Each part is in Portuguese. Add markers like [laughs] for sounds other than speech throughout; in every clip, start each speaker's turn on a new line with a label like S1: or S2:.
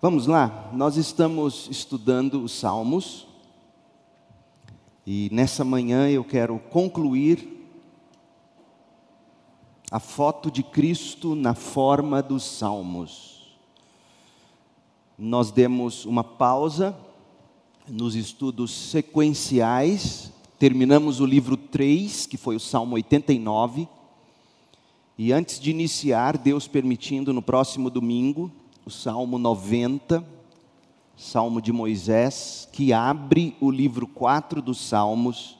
S1: Vamos lá, nós estamos estudando os Salmos. E nessa manhã eu quero concluir a foto de Cristo na forma dos Salmos. Nós demos uma pausa nos estudos sequenciais, terminamos o livro 3, que foi o Salmo 89, e antes de iniciar, Deus permitindo, no próximo domingo, o Salmo 90, Salmo de Moisés, que abre o livro 4 dos Salmos.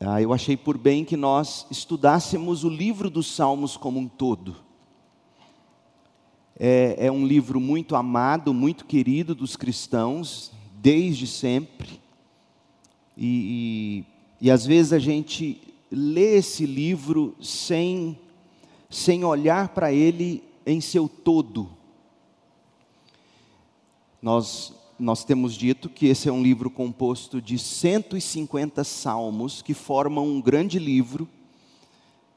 S1: Ah, eu achei por bem que nós estudássemos o livro dos Salmos como um todo. É, é um livro muito amado, muito querido dos cristãos, desde sempre. E, e, e às vezes a gente lê esse livro sem, sem olhar para ele em seu todo. Nós, nós temos dito que esse é um livro composto de 150 salmos que formam um grande livro,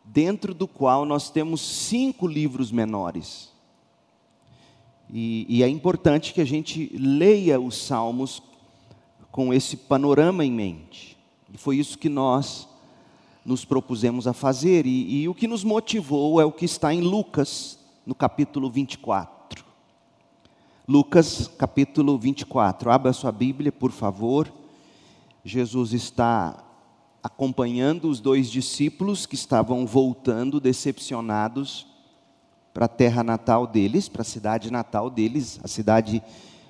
S1: dentro do qual nós temos cinco livros menores. E, e é importante que a gente leia os salmos com esse panorama em mente. E foi isso que nós nos propusemos a fazer. E, e o que nos motivou é o que está em Lucas, no capítulo 24. Lucas, capítulo 24. Abra sua Bíblia, por favor. Jesus está acompanhando os dois discípulos que estavam voltando decepcionados para a terra natal deles, para a cidade natal deles, a cidade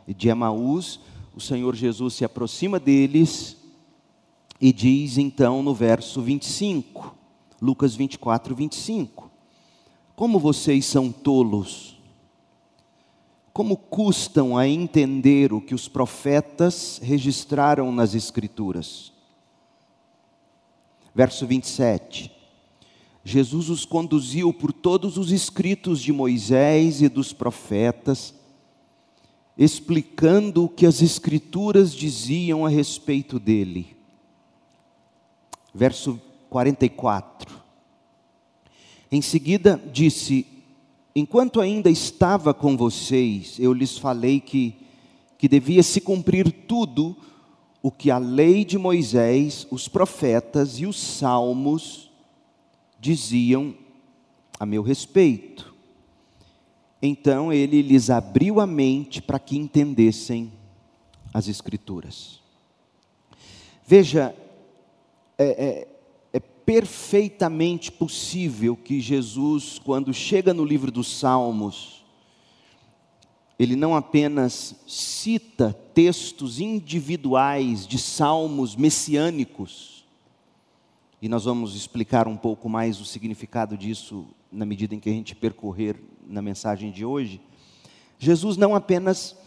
S1: de Emaús. O Senhor Jesus se aproxima deles e diz então no verso 25, Lucas 24, 25: como vocês são tolos! Como custam a entender o que os profetas registraram nas Escrituras? Verso 27. Jesus os conduziu por todos os escritos de Moisés e dos profetas, explicando o que as Escrituras diziam a respeito dele. Verso 44. Em seguida disse: Enquanto ainda estava com vocês, eu lhes falei que, que devia se cumprir tudo o que a lei de Moisés, os profetas e os salmos diziam a meu respeito. Então ele lhes abriu a mente para que entendessem as Escrituras. Veja, é, é, perfeitamente possível que Jesus, quando chega no livro dos Salmos, ele não apenas cita textos individuais de salmos messiânicos, e nós vamos explicar um pouco mais o significado disso na medida em que a gente percorrer na mensagem de hoje. Jesus não apenas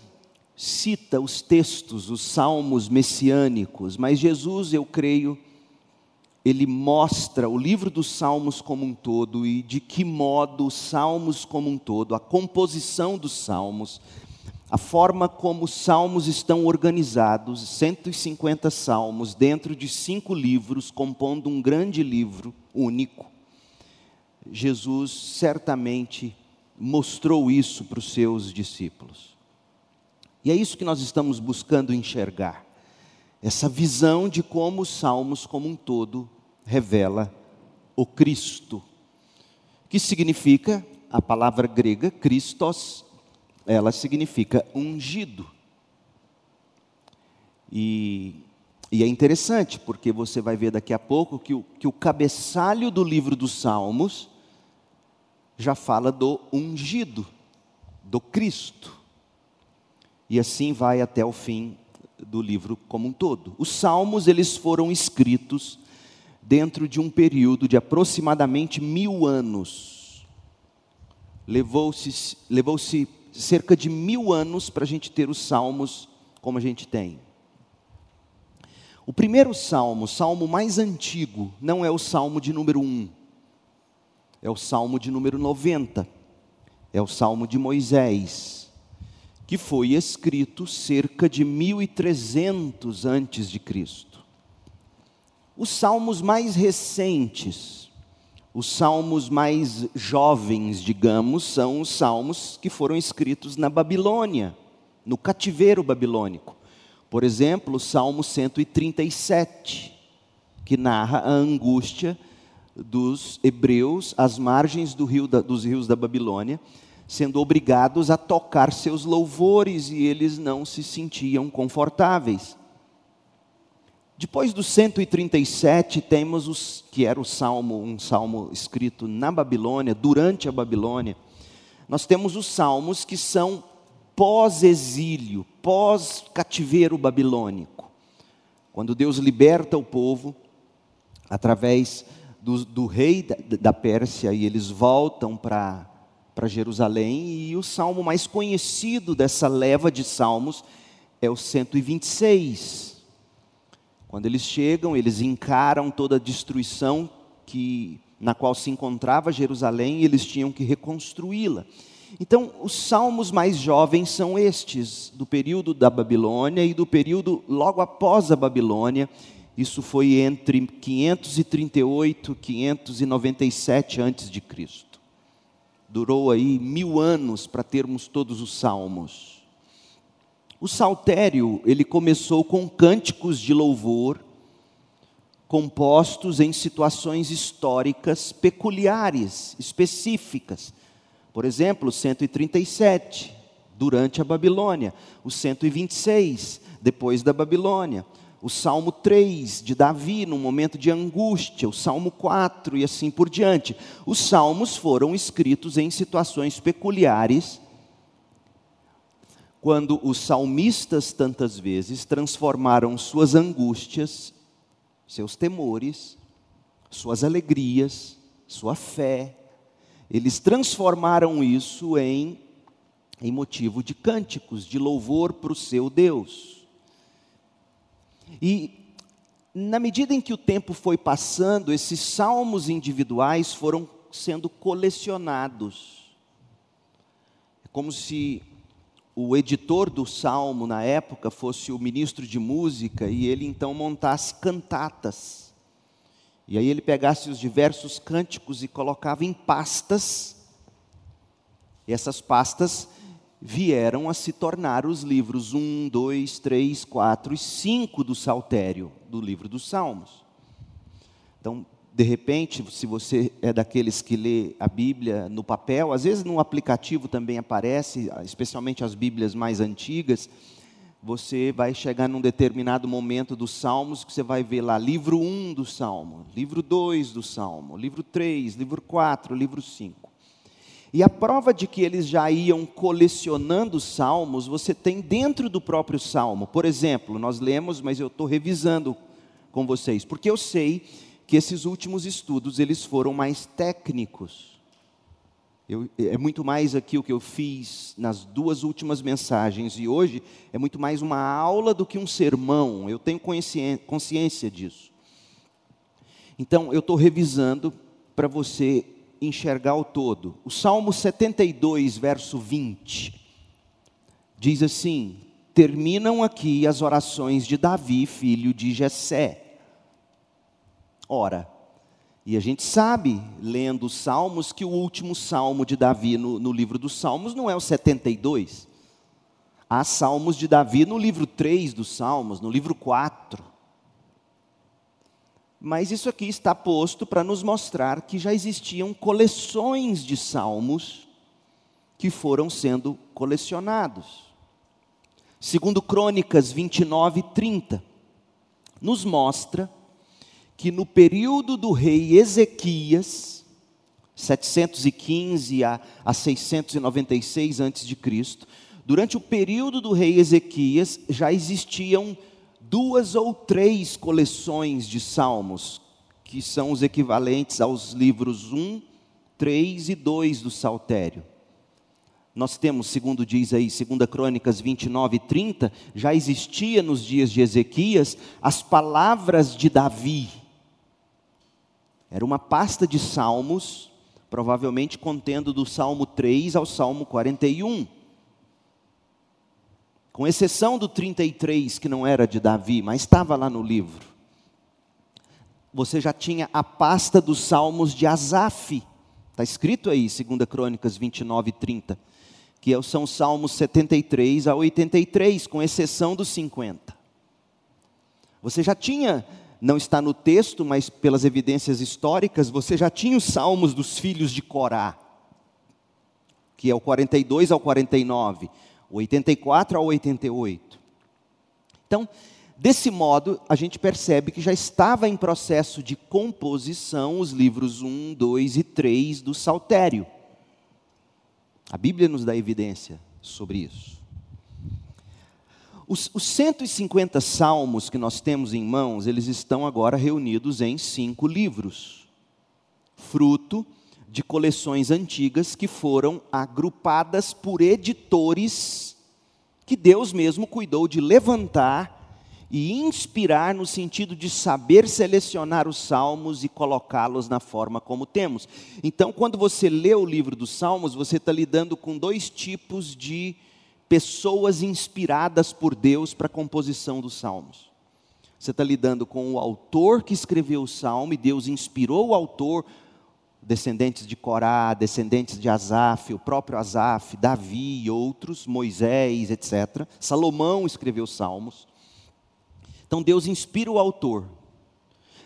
S1: cita os textos, os salmos messiânicos, mas Jesus, eu creio, ele mostra o livro dos Salmos como um todo e de que modo os Salmos como um todo, a composição dos Salmos, a forma como os Salmos estão organizados, 150 Salmos dentro de cinco livros, compondo um grande livro único. Jesus certamente mostrou isso para os seus discípulos. E é isso que nós estamos buscando enxergar. Essa visão de como os salmos como um todo revela o Cristo, que significa, a palavra grega, Christos, ela significa ungido. E, e, é interessante, porque você vai ver daqui a pouco que o, que o cabeçalho do livro dos Salmos já fala do ungido, do Cristo. E assim vai até o fim do livro como um todo. Os salmos, eles foram escritos dentro de um período de aproximadamente mil anos. Levou-se levou cerca de mil anos para a gente ter os salmos como a gente tem. O primeiro salmo, o salmo mais antigo, não é o salmo de número 1, é o salmo de número 90, é o salmo de Moisés, que foi escrito cerca de 1300 antes de Cristo. Os salmos mais recentes, Os salmos mais jovens, digamos, são os salmos que foram escritos na Babilônia, no cativeiro babilônico. Por exemplo, o Salmo 137, que narra a angústia dos hebreus às margens do rio da, dos rios da Babilônia, sendo obrigados a tocar seus louvores e eles não se sentiam confortáveis. Depois do 137, temos os que era o salmo, um salmo escrito na Babilônia, durante a Babilônia. Nós temos os salmos que são pós-exílio, pós-cativeiro babilônico. Quando Deus liberta o povo através do, do rei da, da Pérsia e eles voltam para Jerusalém, e o salmo mais conhecido dessa leva de salmos é o 126. Quando eles chegam, eles encaram toda a destruição que na qual se encontrava Jerusalém e eles tinham que reconstruí-la. Então, os salmos mais jovens são estes, do período da Babilônia e do período logo após a Babilônia, isso foi entre 538 e 597 antes de Cristo. Durou aí mil anos para termos todos os salmos. O saltério ele começou com cânticos de louvor compostos em situações históricas peculiares, específicas. Por exemplo, 137 durante a Babilônia, o 126 depois da Babilônia, o Salmo 3 de Davi, num momento de angústia, o Salmo 4 e assim por diante. Os salmos foram escritos em situações peculiares, quando os salmistas tantas vezes transformaram suas angústias, seus temores, suas alegrias, sua fé, eles transformaram isso em, em motivo de cânticos, de louvor para o seu Deus. E na medida em que o tempo foi passando, esses salmos individuais foram sendo colecionados. É como se o editor do salmo na época fosse o ministro de música e ele então montasse cantatas. E aí ele pegasse os diversos cânticos e colocava em pastas. E essas pastas vieram a se tornar os livros 1, 2, 3, 4 e 5 do Saltério, do livro dos Salmos. Então, de repente, se você é daqueles que lê a Bíblia no papel, às vezes no aplicativo também aparece, especialmente as Bíblias mais antigas, você vai chegar num determinado momento dos Salmos que você vai ver lá livro 1 do Salmo, livro 2 do Salmo, livro 3, livro 4, livro 5. E a prova de que eles já iam colecionando salmos, você tem dentro do próprio salmo. Por exemplo, nós lemos, mas eu estou revisando com vocês, porque eu sei que esses últimos estudos eles foram mais técnicos. Eu, é muito mais aqui o que eu fiz nas duas últimas mensagens e hoje é muito mais uma aula do que um sermão. Eu tenho consciência disso. Então eu estou revisando para você enxergar o todo. O Salmo 72, verso 20, diz assim: terminam aqui as orações de Davi, filho de Jessé. Ora, e a gente sabe, lendo os Salmos, que o último salmo de Davi no, no livro dos Salmos não é o 72. Há salmos de Davi no livro 3 dos Salmos, no livro 4. Mas isso aqui está posto para nos mostrar que já existiam coleções de salmos que foram sendo colecionados. Segundo Crônicas 29 e 30, nos mostra que no período do rei Ezequias, 715 a, a 696 a.C., durante o período do rei Ezequias já existiam duas ou três coleções de salmos, que são os equivalentes aos livros 1, 3 e 2 do Saltério. Nós temos, segundo diz aí, 2 Crônicas 29 e 30, já existia nos dias de Ezequias as palavras de Davi. Era uma pasta de salmos, provavelmente contendo do Salmo 3 ao Salmo 41 com exceção do 33, que não era de Davi, mas estava lá no livro. você já tinha a pasta dos salmos de Asaf. Está escrito aí, 2 Crônicas 29 e 30, que é são os salmos 73 a 83, com exceção dos 50. Você já tinha, não está no texto, mas pelas evidências históricas, você já tinha os salmos dos filhos de Corá, que é o 42 ao 49, o 84 ao 88. Então, Desse modo, a gente percebe que já estava em processo de composição os livros 1, 2 e 3 do Saltério. A Bíblia nos dá evidência sobre isso. Os, os 150 salmos que nós temos em mãos, eles estão agora reunidos em cinco livros, fruto de coleções antigas que foram agrupadas por editores que Deus mesmo cuidou de levantar e inspirar no sentido de saber selecionar os salmos e colocá-los na forma como temos. Então, quando você lê o livro dos salmos, você está lidando com dois tipos de pessoas inspiradas por Deus para a composição dos salmos. Você está lidando com o autor que escreveu o salmo e Deus inspirou o autor, descendentes de Corá, descendentes de Asaf, o próprio Asaf, Davi e outros, Moisés, etc. Salomão escreveu os salmos. Então Deus inspira o autor.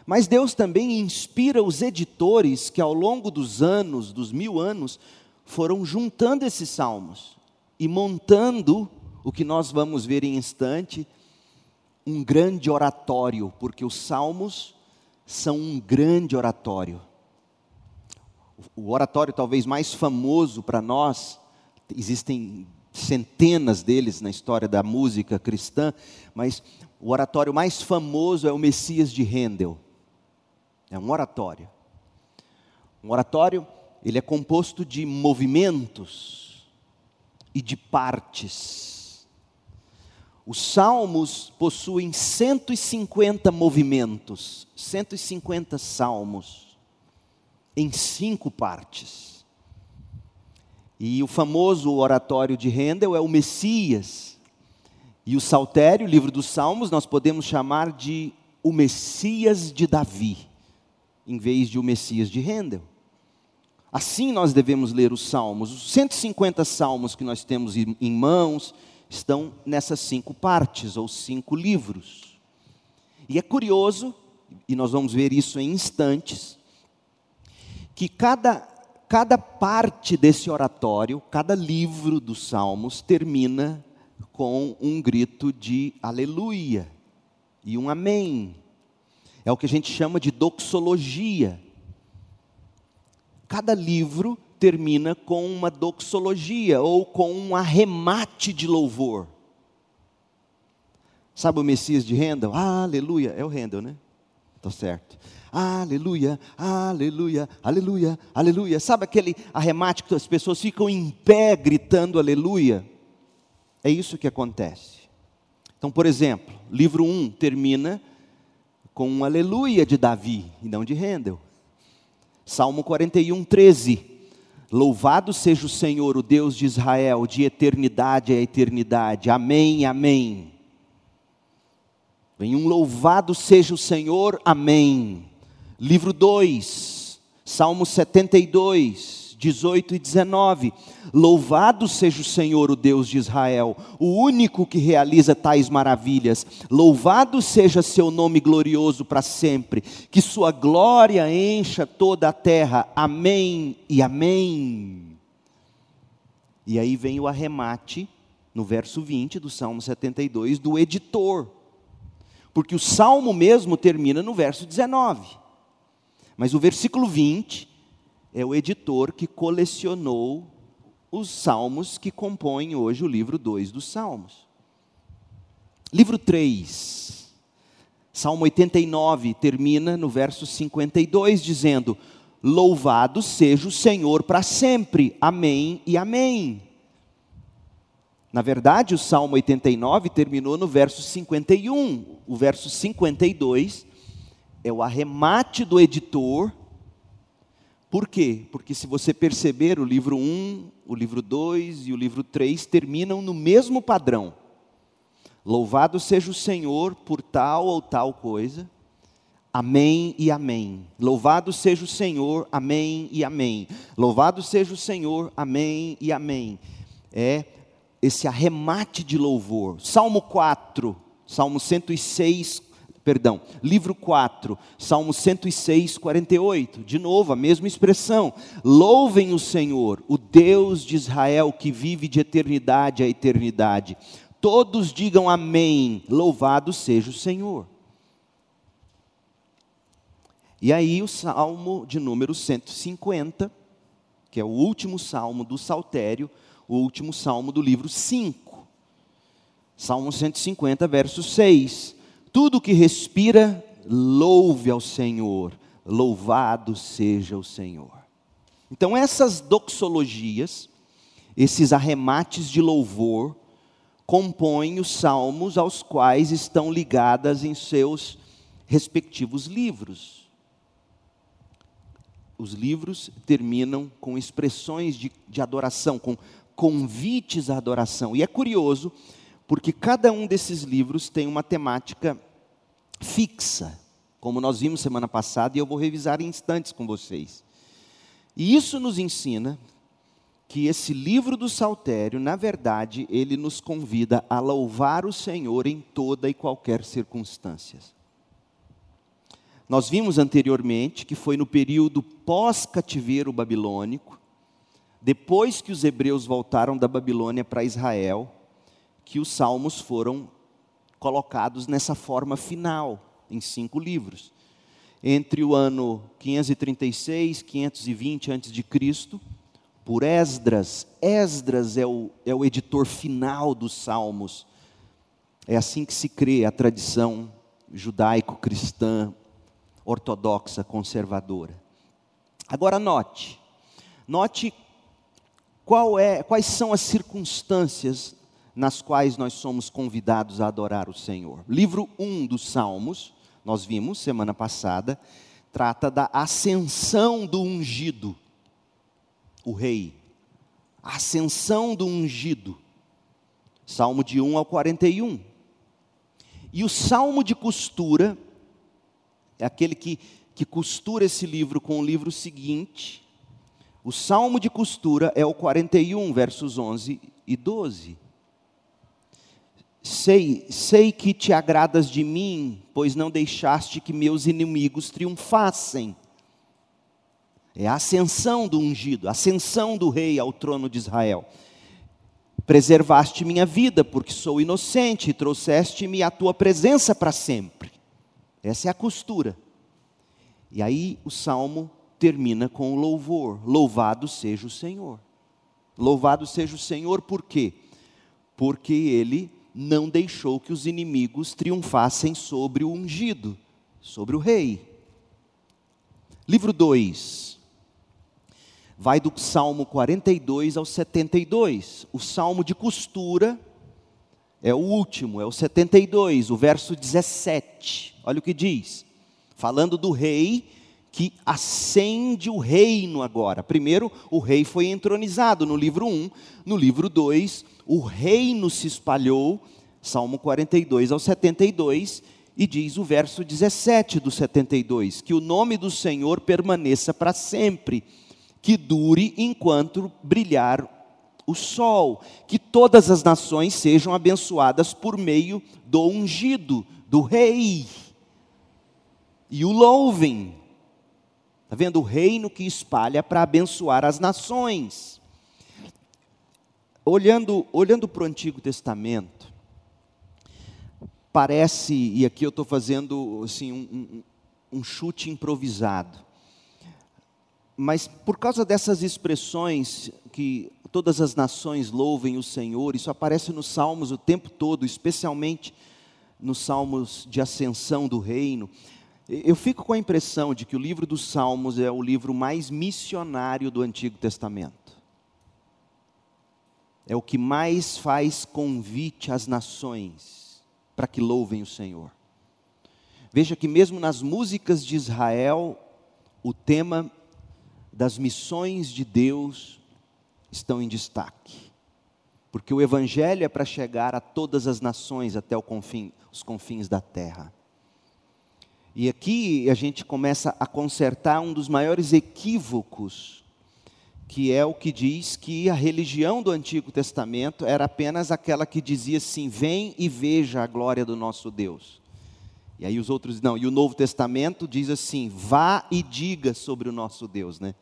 S1: Mas Deus também inspira os editores que ao longo dos anos, dos mil anos, foram juntando esses salmos e montando o que nós vamos ver em instante, um grande oratório, porque os salmos são um grande oratório. O oratório talvez mais famoso para nós, existem centenas deles na história da música cristã, mas o oratório mais famoso é o Messias de Handel. É um oratório. Um oratório, ele é composto de movimentos e de partes. Os salmos possuem 150 movimentos, 150 salmos, em cinco partes. E o famoso oratório de Handel é o Messias, e o Saltério, livro dos Salmos, nós podemos chamar de o Messias de Davi, em vez de o Messias de Handel. Assim nós devemos ler os salmos. Os 150 salmos que nós temos em mãos estão nessas cinco partes, ou cinco livros. E é curioso, e nós vamos ver isso em instantes, que cada, cada parte desse oratório, cada livro dos salmos, termina com um grito de aleluia e um amém. É o que a gente chama de doxologia. Cada livro termina com uma doxologia ou com um arremate de louvor. Sabe o Messias de Handel? Ah, aleluia, é o Handel, né? Está certo. Aleluia, aleluia, aleluia, aleluia. Sabe aquele arremate que as pessoas ficam em pé gritando aleluia? É isso que acontece. Então, por exemplo, livro 1 termina com um aleluia de Davi e não de Handel. Salmo 41, 13. Louvado seja o Senhor, o Deus de Israel, de eternidade a eternidade. Amém, amém. Vem um louvado seja o Senhor, amém. Livro 2, Salmo 72. 18 e 19. Louvado seja o Senhor, o Deus de Israel, o único que realiza tais maravilhas. Louvado seja seu nome glorioso para sempre. Que sua glória encha toda a terra. Amém e amém. E aí vem o arremate, no verso 20 do Salmo 72, do editor. Porque o salmo mesmo termina no verso 19. Mas o versículo 20 é o editor que colecionou os salmos que compõem hoje o livro 2 dos Salmos. Livro 3, Salmo 89, termina no verso 52, dizendo: Louvado seja o Senhor para sempre, amém e amém. Na verdade, o Salmo 89 terminou no verso 51. O verso 52 é o arremate do editor por quê? Porque se você perceber, o livro 1, o livro 2 e o livro 3 terminam no mesmo padrão. Louvado seja o Senhor por tal ou tal coisa. Amém e amém. Louvado seja o Senhor, amém e amém. Louvado seja o Senhor, amém e amém. É esse arremate de louvor. Salmo 4, Salmo 106, perdão, livro 4, Salmo 106, 48. De novo, a mesma expressão. Louvem o Senhor, o Deus de Israel que vive de eternidade a eternidade. Todos digam amém. Louvado seja o Senhor. E aí o salmo de número 150, que é o último salmo do saltério, o último salmo do livro 5. Salmo 150, verso 6. Tudo que respira, louve ao Senhor, louvado seja o Senhor. Então, essas doxologias, esses arremates de louvor, compõem os salmos aos quais estão ligadas em seus respectivos livros os livros terminam com expressões de, de adoração, com convites à adoração. E é curioso, porque cada um desses livros tem uma temática fixa, como nós vimos semana passada, e eu vou revisar em instantes com vocês. E isso nos ensina que esse livro do Saltério, na verdade, ele nos convida a louvar o Senhor em toda e qualquer circunstância. Nós vimos anteriormente que foi no período pós-cativeiro babilônico, depois que os hebreus voltaram da Babilônia para Israel, que os salmos foram colocados nessa forma final, em cinco livros. Entre o ano 536 e 520 a.C., por Esdras, Esdras é o, é o editor final dos salmos. É assim que se crê a tradição judaico-cristã ortodoxa, conservadora. Agora note, note qual é, quais são as circunstâncias nas quais nós somos convidados a adorar o Senhor. Livro 1 dos Salmos, nós vimos semana passada, trata da ascensão do ungido, o rei. Ascensão do ungido. Salmo de 1 ao 41. E o salmo de costura é aquele que, que costura esse livro com o livro seguinte. O salmo de costura é o 41, versos 11 e 12. Sei, sei que te agradas de mim, pois não deixaste que meus inimigos triunfassem. É a ascensão do ungido, a ascensão do rei ao trono de Israel. Preservaste minha vida, porque sou inocente, e trouxeste-me a tua presença para sempre. Essa é a costura. E aí o salmo termina com o louvor: Louvado seja o Senhor. Louvado seja o Senhor, por quê? Porque ele não deixou que os inimigos triunfassem sobre o ungido, sobre o rei. Livro 2. Vai do Salmo 42 ao 72. O salmo de costura é o último, é o 72, o verso 17. Olha o que diz. Falando do rei que acende o reino agora. Primeiro, o rei foi entronizado no livro 1. No livro 2, o reino se espalhou. Salmo 42 ao 72. E diz o verso 17 do 72: Que o nome do Senhor permaneça para sempre, que dure enquanto brilhar o sol, que todas as nações sejam abençoadas por meio do ungido, do rei. E o louvem. Está vendo? O reino que espalha para abençoar as nações. Olhando, olhando para o Antigo Testamento, parece, e aqui eu estou fazendo assim, um, um, um chute improvisado, mas por causa dessas expressões que todas as nações louvem o Senhor. Isso aparece nos Salmos o tempo todo, especialmente nos Salmos de ascensão do reino. Eu fico com a impressão de que o livro dos Salmos é o livro mais missionário do Antigo Testamento. É o que mais faz convite às nações para que louvem o Senhor. Veja que, mesmo nas músicas de Israel, o tema das missões de Deus estão em destaque. Porque o Evangelho é para chegar a todas as nações até confim, os confins da terra. E aqui a gente começa a consertar um dos maiores equívocos, que é o que diz que a religião do Antigo Testamento era apenas aquela que dizia assim: vem e veja a glória do nosso Deus. E aí os outros, não, e o Novo Testamento diz assim: vá e diga sobre o nosso Deus, né?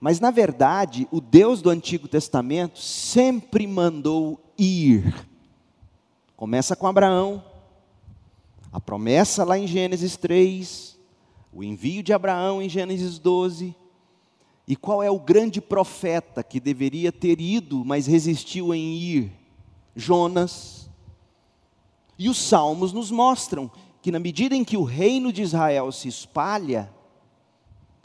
S1: Mas na verdade, o Deus do Antigo Testamento sempre mandou ir. Começa com Abraão, a promessa lá em Gênesis 3, o envio de Abraão em Gênesis 12. E qual é o grande profeta que deveria ter ido, mas resistiu em ir? Jonas. E os salmos nos mostram que, na medida em que o reino de Israel se espalha,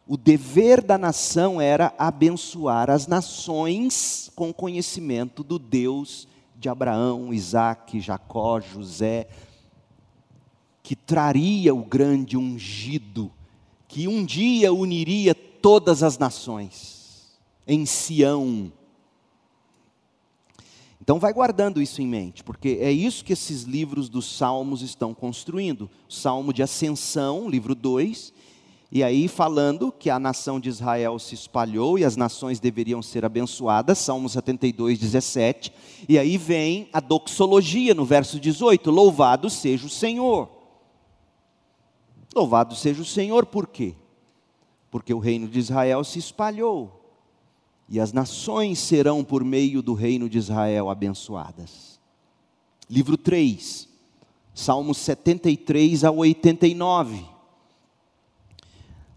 S1: o dever da nação era abençoar as nações com conhecimento do Deus de Abraão, Isaac, Jacó, José, que traria o grande ungido, que um dia uniria todas as nações em Sião. Então vai guardando isso em mente, porque é isso que esses livros dos Salmos estão construindo. Salmo de Ascensão, livro 2, e aí falando que a nação de Israel se espalhou e as nações deveriam ser abençoadas, Salmo 72, 17. E aí vem a doxologia no verso 18: Louvado seja o Senhor. Louvado seja o Senhor, por quê? Porque o reino de Israel se espalhou, e as nações serão, por meio do reino de Israel, abençoadas. Livro 3, Salmos 73 a 89.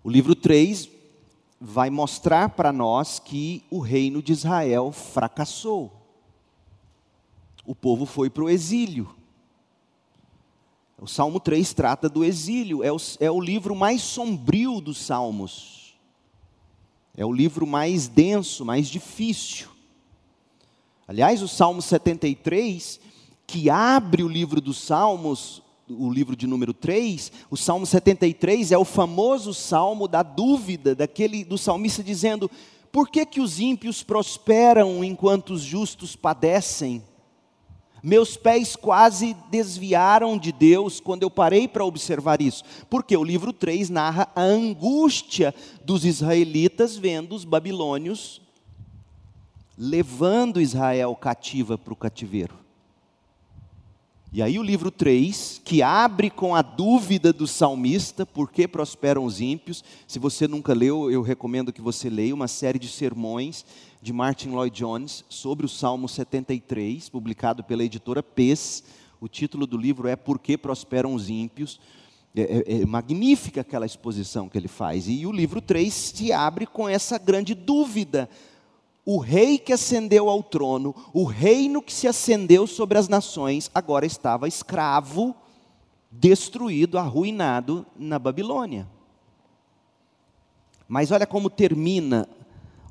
S1: O livro 3 vai mostrar para nós que o reino de Israel fracassou. O povo foi para o exílio. O Salmo 3 trata do exílio, é o, é o livro mais sombrio dos Salmos. É o livro mais denso, mais difícil. Aliás, o Salmo 73, que abre o livro dos Salmos, o livro de número 3, o Salmo 73 é o famoso salmo da dúvida daquele do salmista dizendo: "Por que que os ímpios prosperam enquanto os justos padecem?" Meus pés quase desviaram de Deus quando eu parei para observar isso, porque o livro 3 narra a angústia dos israelitas vendo os babilônios levando Israel cativa para o cativeiro. E aí o livro 3, que abre com a dúvida do salmista, por que prosperam os ímpios? Se você nunca leu, eu recomendo que você leia uma série de sermões de Martin Lloyd Jones sobre o Salmo 73, publicado pela editora PES. O título do livro é Por que prosperam os ímpios? É, é, é magnífica aquela exposição que ele faz. E o livro 3 se abre com essa grande dúvida o rei que ascendeu ao trono, o reino que se acendeu sobre as nações, agora estava escravo, destruído, arruinado na Babilônia. Mas olha como termina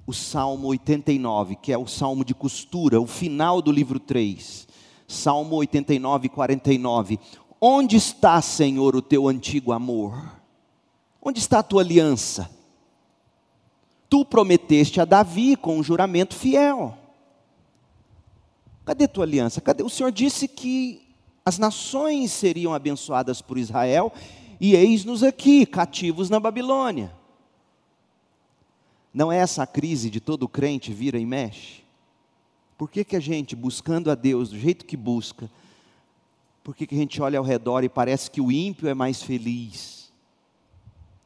S1: o Salmo 89, que é o salmo de costura, o final do livro 3. Salmo 89, 49. Onde está, Senhor, o teu antigo amor? Onde está a tua aliança? tu prometeste a Davi com um juramento fiel. Cadê tua aliança? Cadê? O Senhor disse que as nações seriam abençoadas por Israel, e eis-nos aqui, cativos na Babilônia. Não é essa a crise de todo crente vira e mexe? Por que, que a gente, buscando a Deus do jeito que busca, por que, que a gente olha ao redor e parece que o ímpio é mais feliz?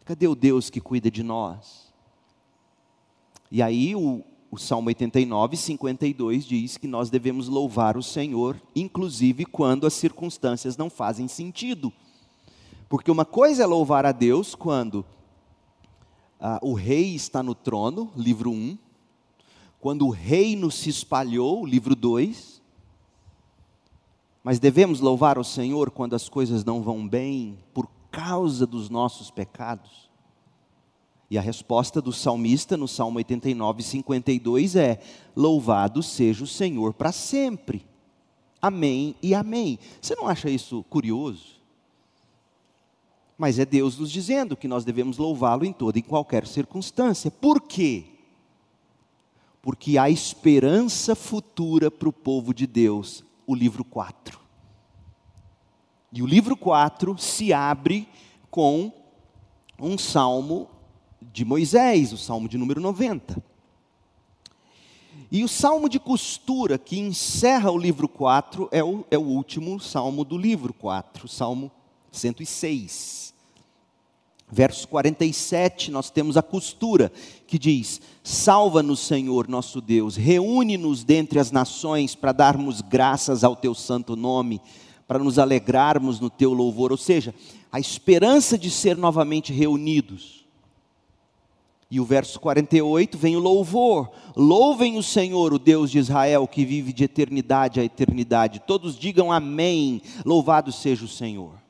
S1: Cadê o Deus que cuida de nós? E aí o, o Salmo 89, 52 diz que nós devemos louvar o Senhor, inclusive quando as circunstâncias não fazem sentido. Porque uma coisa é louvar a Deus quando ah, o rei está no trono, livro 1, quando o reino se espalhou, livro 2. Mas devemos louvar o Senhor quando as coisas não vão bem por causa dos nossos pecados. E a resposta do salmista no Salmo 89, 52 é: Louvado seja o Senhor para sempre. Amém e amém. Você não acha isso curioso? Mas é Deus nos dizendo que nós devemos louvá-lo em toda e qualquer circunstância. Por quê? Porque há esperança futura para o povo de Deus, o livro 4. E o livro 4 se abre com um salmo de Moisés, o salmo de número 90. E o salmo de costura, que encerra o livro 4, é o, é o último salmo do livro 4, o salmo 106. Verso 47, nós temos a costura, que diz: Salva-nos, Senhor nosso Deus, reúne-nos dentre as nações para darmos graças ao teu santo nome, para nos alegrarmos no teu louvor. Ou seja, a esperança de ser novamente reunidos. E o verso 48 vem o louvor: Louvem o Senhor, o Deus de Israel, que vive de eternidade a eternidade. Todos digam amém, louvado seja o Senhor.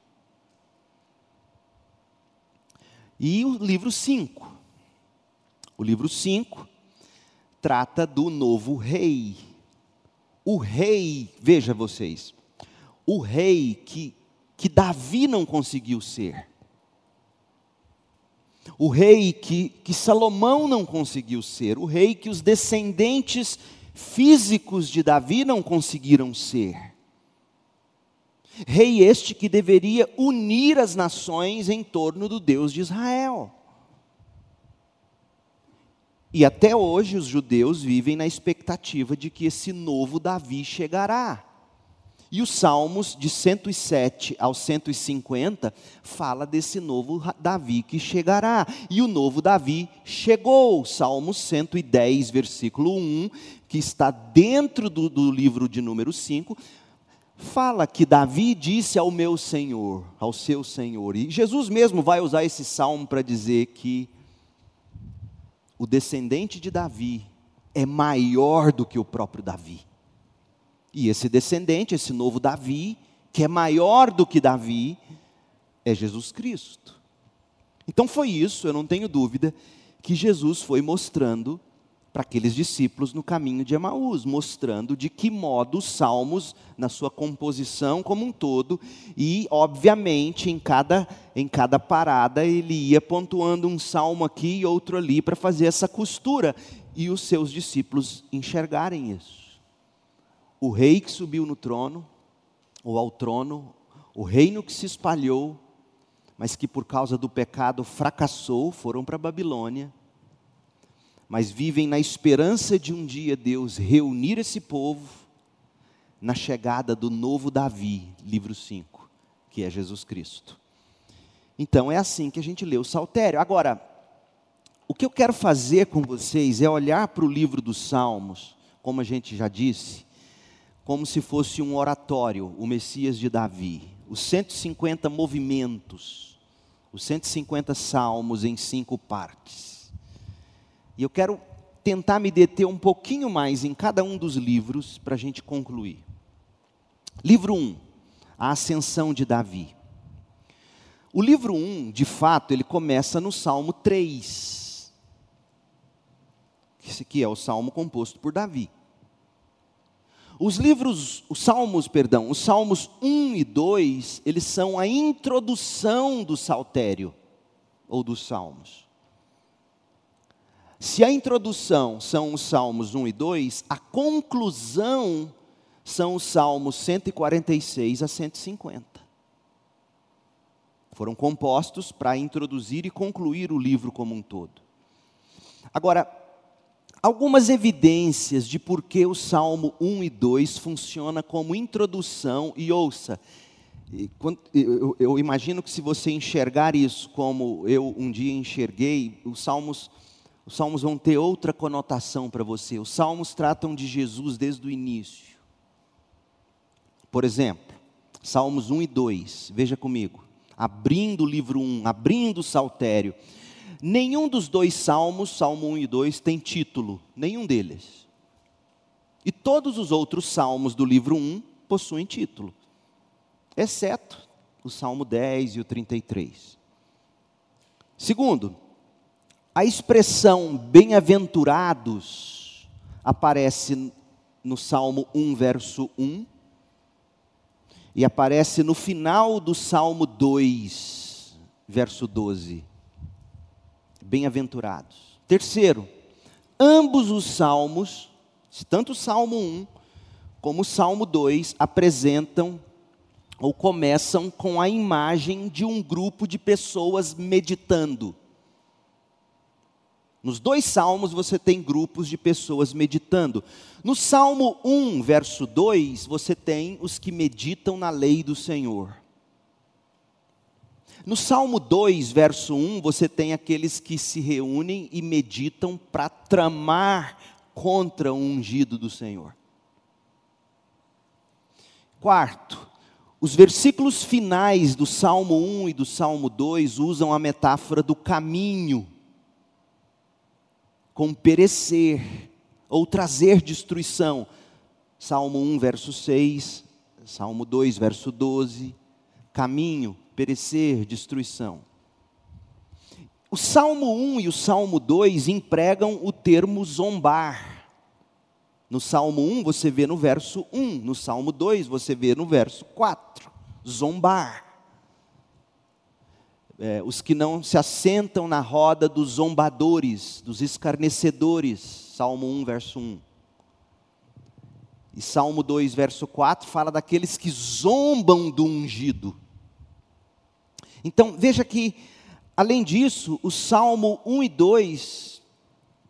S1: E o livro 5. O livro 5 trata do novo rei. O rei, veja vocês, o rei que, que Davi não conseguiu ser. O rei que, que Salomão não conseguiu ser. O rei que os descendentes físicos de Davi não conseguiram ser. Rei este que deveria unir as nações em torno do Deus de Israel. E até hoje os judeus vivem na expectativa de que esse novo Davi chegará. E os Salmos de 107 ao 150 fala desse novo Davi que chegará. E o novo Davi chegou. Salmos 110, versículo 1, que está dentro do, do livro de número 5, fala que Davi disse ao meu Senhor, ao seu Senhor, e Jesus mesmo vai usar esse salmo para dizer que o descendente de Davi é maior do que o próprio Davi. E esse descendente, esse novo Davi, que é maior do que Davi, é Jesus Cristo. Então foi isso, eu não tenho dúvida, que Jesus foi mostrando para aqueles discípulos no caminho de Emaús, mostrando de que modo os salmos, na sua composição como um todo, e obviamente em cada, em cada parada ele ia pontuando um salmo aqui e outro ali para fazer essa costura e os seus discípulos enxergarem isso. O rei que subiu no trono, ou ao trono, o reino que se espalhou, mas que por causa do pecado fracassou, foram para a Babilônia mas vivem na esperança de um dia Deus reunir esse povo na chegada do novo Davi, livro 5, que é Jesus Cristo. Então é assim que a gente lê o saltério. Agora, o que eu quero fazer com vocês é olhar para o livro dos Salmos, como a gente já disse, como se fosse um oratório, o Messias de Davi, os 150 movimentos, os 150 salmos em cinco partes. E eu quero tentar me deter um pouquinho mais em cada um dos livros para a gente concluir. Livro 1, A Ascensão de Davi. O livro 1, de fato, ele começa no Salmo 3. Esse aqui é o salmo composto por Davi. Os livros, os salmos, perdão, os salmos 1 e 2, eles são a introdução do saltério ou dos salmos. Se a introdução são os Salmos 1 e 2, a conclusão são os Salmos 146 a 150. Foram compostos para introduzir e concluir o livro como um todo. Agora, algumas evidências de por que o Salmo 1 e 2 funciona como introdução, e ouça, eu, imagino que se você enxergar isso como eu um dia enxerguei, os Salmos os salmos vão ter outra conotação para você. Os salmos tratam de Jesus desde o início. Por exemplo, Salmos 1 e 2, veja comigo. Abrindo o livro 1, abrindo o saltério. Nenhum dos dois salmos, Salmo 1 e 2, tem título, nenhum deles. E todos os outros salmos do livro 1 possuem título, exceto o Salmo 10 e o 33. Segundo, a expressão bem-aventurados aparece no Salmo 1, verso 1, e aparece no final do Salmo 2, verso 12. Bem-aventurados. Terceiro, ambos os salmos, tanto o Salmo 1 como o Salmo 2, apresentam ou começam com a imagem de um grupo de pessoas meditando. Nos dois salmos você tem grupos de pessoas meditando. No Salmo 1, verso 2, você tem os que meditam na lei do Senhor. No Salmo 2, verso 1, você tem aqueles que se reúnem e meditam para tramar contra o ungido do Senhor. Quarto, os versículos finais do Salmo 1 e do Salmo 2 usam a metáfora do caminho com perecer ou trazer destruição. Salmo 1, verso 6, Salmo 2, verso 12. Caminho, perecer, destruição. O Salmo 1 e o Salmo 2 empregam o termo zombar. No Salmo 1 você vê no verso 1, no Salmo 2 você vê no verso 4. Zombar é, os que não se assentam na roda dos zombadores, dos escarnecedores. Salmo 1, verso 1. E Salmo 2, verso 4 fala daqueles que zombam do ungido. Então, veja que, além disso, o Salmo 1 e 2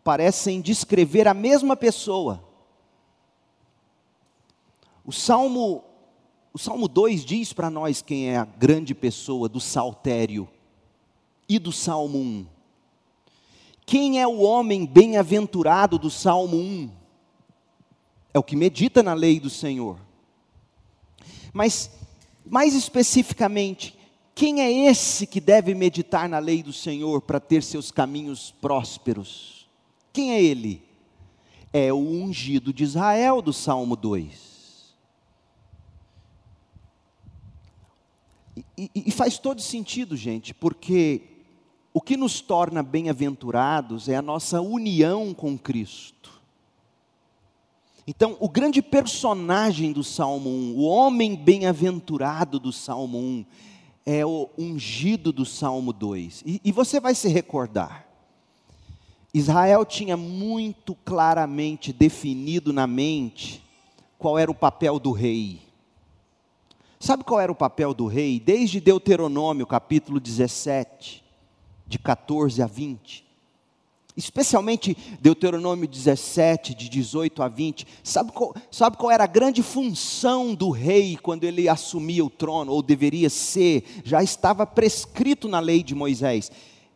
S1: parecem descrever a mesma pessoa. O Salmo, o Salmo 2 diz para nós quem é a grande pessoa do saltério e do Salmo 1. Quem é o homem bem-aventurado do Salmo 1? É o que medita na lei do Senhor. Mas, mais especificamente, quem é esse que deve meditar na lei do Senhor para ter seus caminhos prósperos? Quem é ele? É o ungido de Israel do Salmo 2. E, e, e faz todo sentido, gente, porque o que nos torna bem-aventurados é a nossa união com Cristo. Então, o grande personagem do Salmo 1, o homem bem-aventurado do Salmo 1, é o ungido do Salmo 2. E, e você vai se recordar. Israel tinha muito claramente definido na mente qual era o papel do rei. Sabe qual era o papel do rei? Desde Deuteronômio, capítulo 17 de 14 a 20. Especialmente Deuteronômio 17, de 18 a 20. Sabe qual, sabe qual era a grande função do rei quando ele assumia o trono, ou deveria ser? Já estava prescrito na lei de Moisés.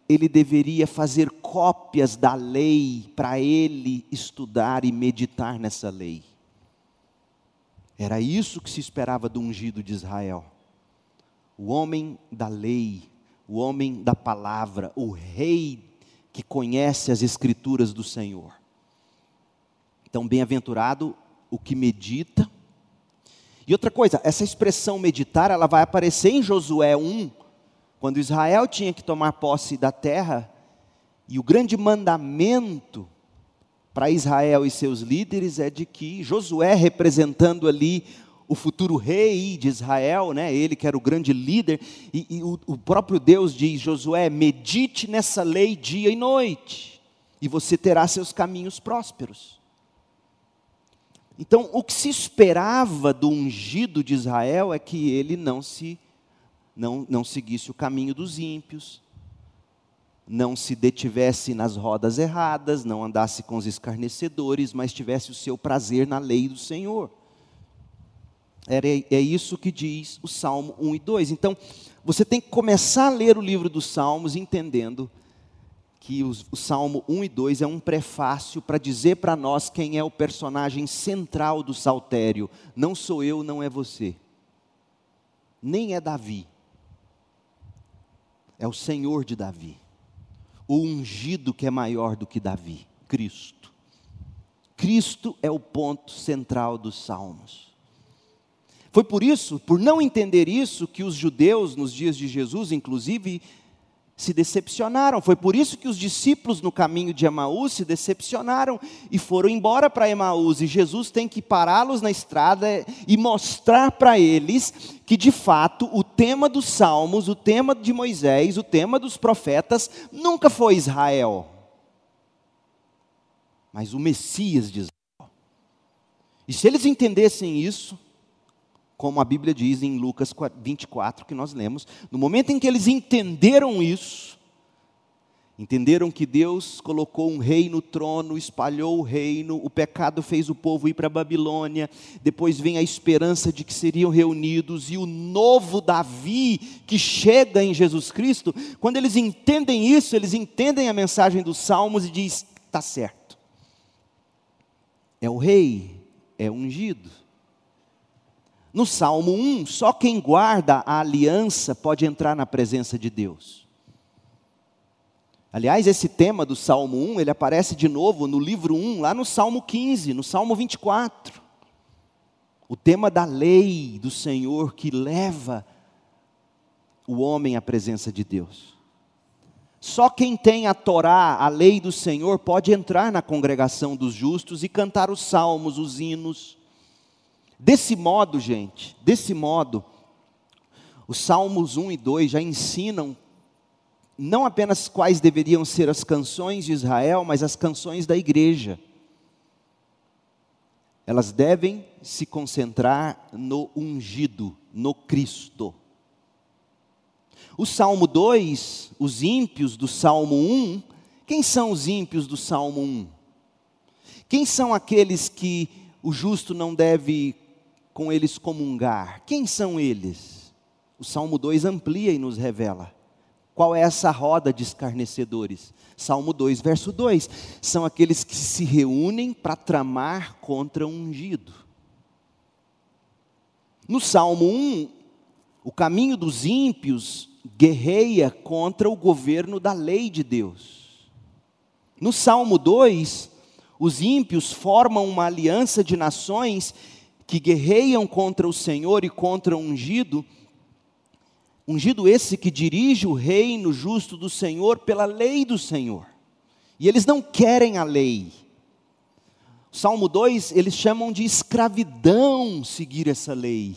S1: Ele deveria fazer cópias da lei para ele estudar e meditar nessa lei. Era isso que se esperava do ungido de Israel. O homem da lei, o homem da palavra, o rei que conhece as escrituras do Senhor. Então, bem-aventurado o que medita. E outra coisa, essa expressão meditar, ela vai aparecer em Josué 1, quando Israel tinha que tomar posse da terra, e o grande mandamento para Israel e seus líderes é de que Josué, representando ali o futuro rei de Israel, né? ele que era o grande líder, e, e o, o próprio Deus diz: Josué, medite nessa lei dia e noite, e você terá seus caminhos prósperos. Então, o que se esperava do ungido de Israel é que ele não se não, não seguisse o caminho dos ímpios, não se detivesse nas rodas erradas, não andasse com os escarnecedores, mas tivesse o seu prazer na lei do Senhor. Era, é isso que diz o Salmo 1 e 2. Então, você tem que começar a ler o livro dos Salmos entendendo que o, o Salmo 1 e 2 é um prefácio para dizer para nós quem é o personagem central do saltério. Não sou eu, não é você. Nem é Davi. É o Senhor de Davi. O ungido que é maior do que Davi, Cristo. Cristo é o ponto central dos salmos. Foi por isso, por não entender isso, que os judeus, nos dias de Jesus, inclusive, se decepcionaram. Foi por isso que os discípulos no caminho de Emaús se decepcionaram e foram embora para Emaús. E Jesus tem que pará-los na estrada e mostrar para eles que, de fato, o tema dos Salmos, o tema de Moisés, o tema dos profetas, nunca foi Israel, mas o Messias de Israel. E se eles entendessem isso, como a Bíblia diz em Lucas 24, que nós lemos. No momento em que eles entenderam isso, entenderam que Deus colocou um rei no trono, espalhou o reino, o pecado fez o povo ir para a Babilônia, depois vem a esperança de que seriam reunidos, e o novo Davi que chega em Jesus Cristo, quando eles entendem isso, eles entendem a mensagem dos Salmos e diz: está certo. É o rei, é ungido. No Salmo 1, só quem guarda a aliança pode entrar na presença de Deus. Aliás, esse tema do Salmo 1, ele aparece de novo no livro 1, lá no Salmo 15, no Salmo 24. O tema da lei do Senhor que leva o homem à presença de Deus. Só quem tem a Torá, a lei do Senhor, pode entrar na congregação dos justos e cantar os salmos, os hinos. Desse modo, gente, desse modo, os Salmos 1 e 2 já ensinam não apenas quais deveriam ser as canções de Israel, mas as canções da igreja. Elas devem se concentrar no ungido, no Cristo. O Salmo 2, os ímpios do Salmo 1, quem são os ímpios do Salmo 1? Quem são aqueles que o justo não deve com eles comungar. Quem são eles? O Salmo 2 amplia e nos revela. Qual é essa roda de escarnecedores? Salmo 2, verso 2: são aqueles que se reúnem para tramar contra o ungido. No Salmo 1, o caminho dos ímpios guerreia contra o governo da lei de Deus. No Salmo 2, os ímpios formam uma aliança de nações que guerreiam contra o Senhor e contra o ungido, ungido esse que dirige o reino justo do Senhor pela lei do Senhor. E eles não querem a lei. Salmo 2, eles chamam de escravidão seguir essa lei.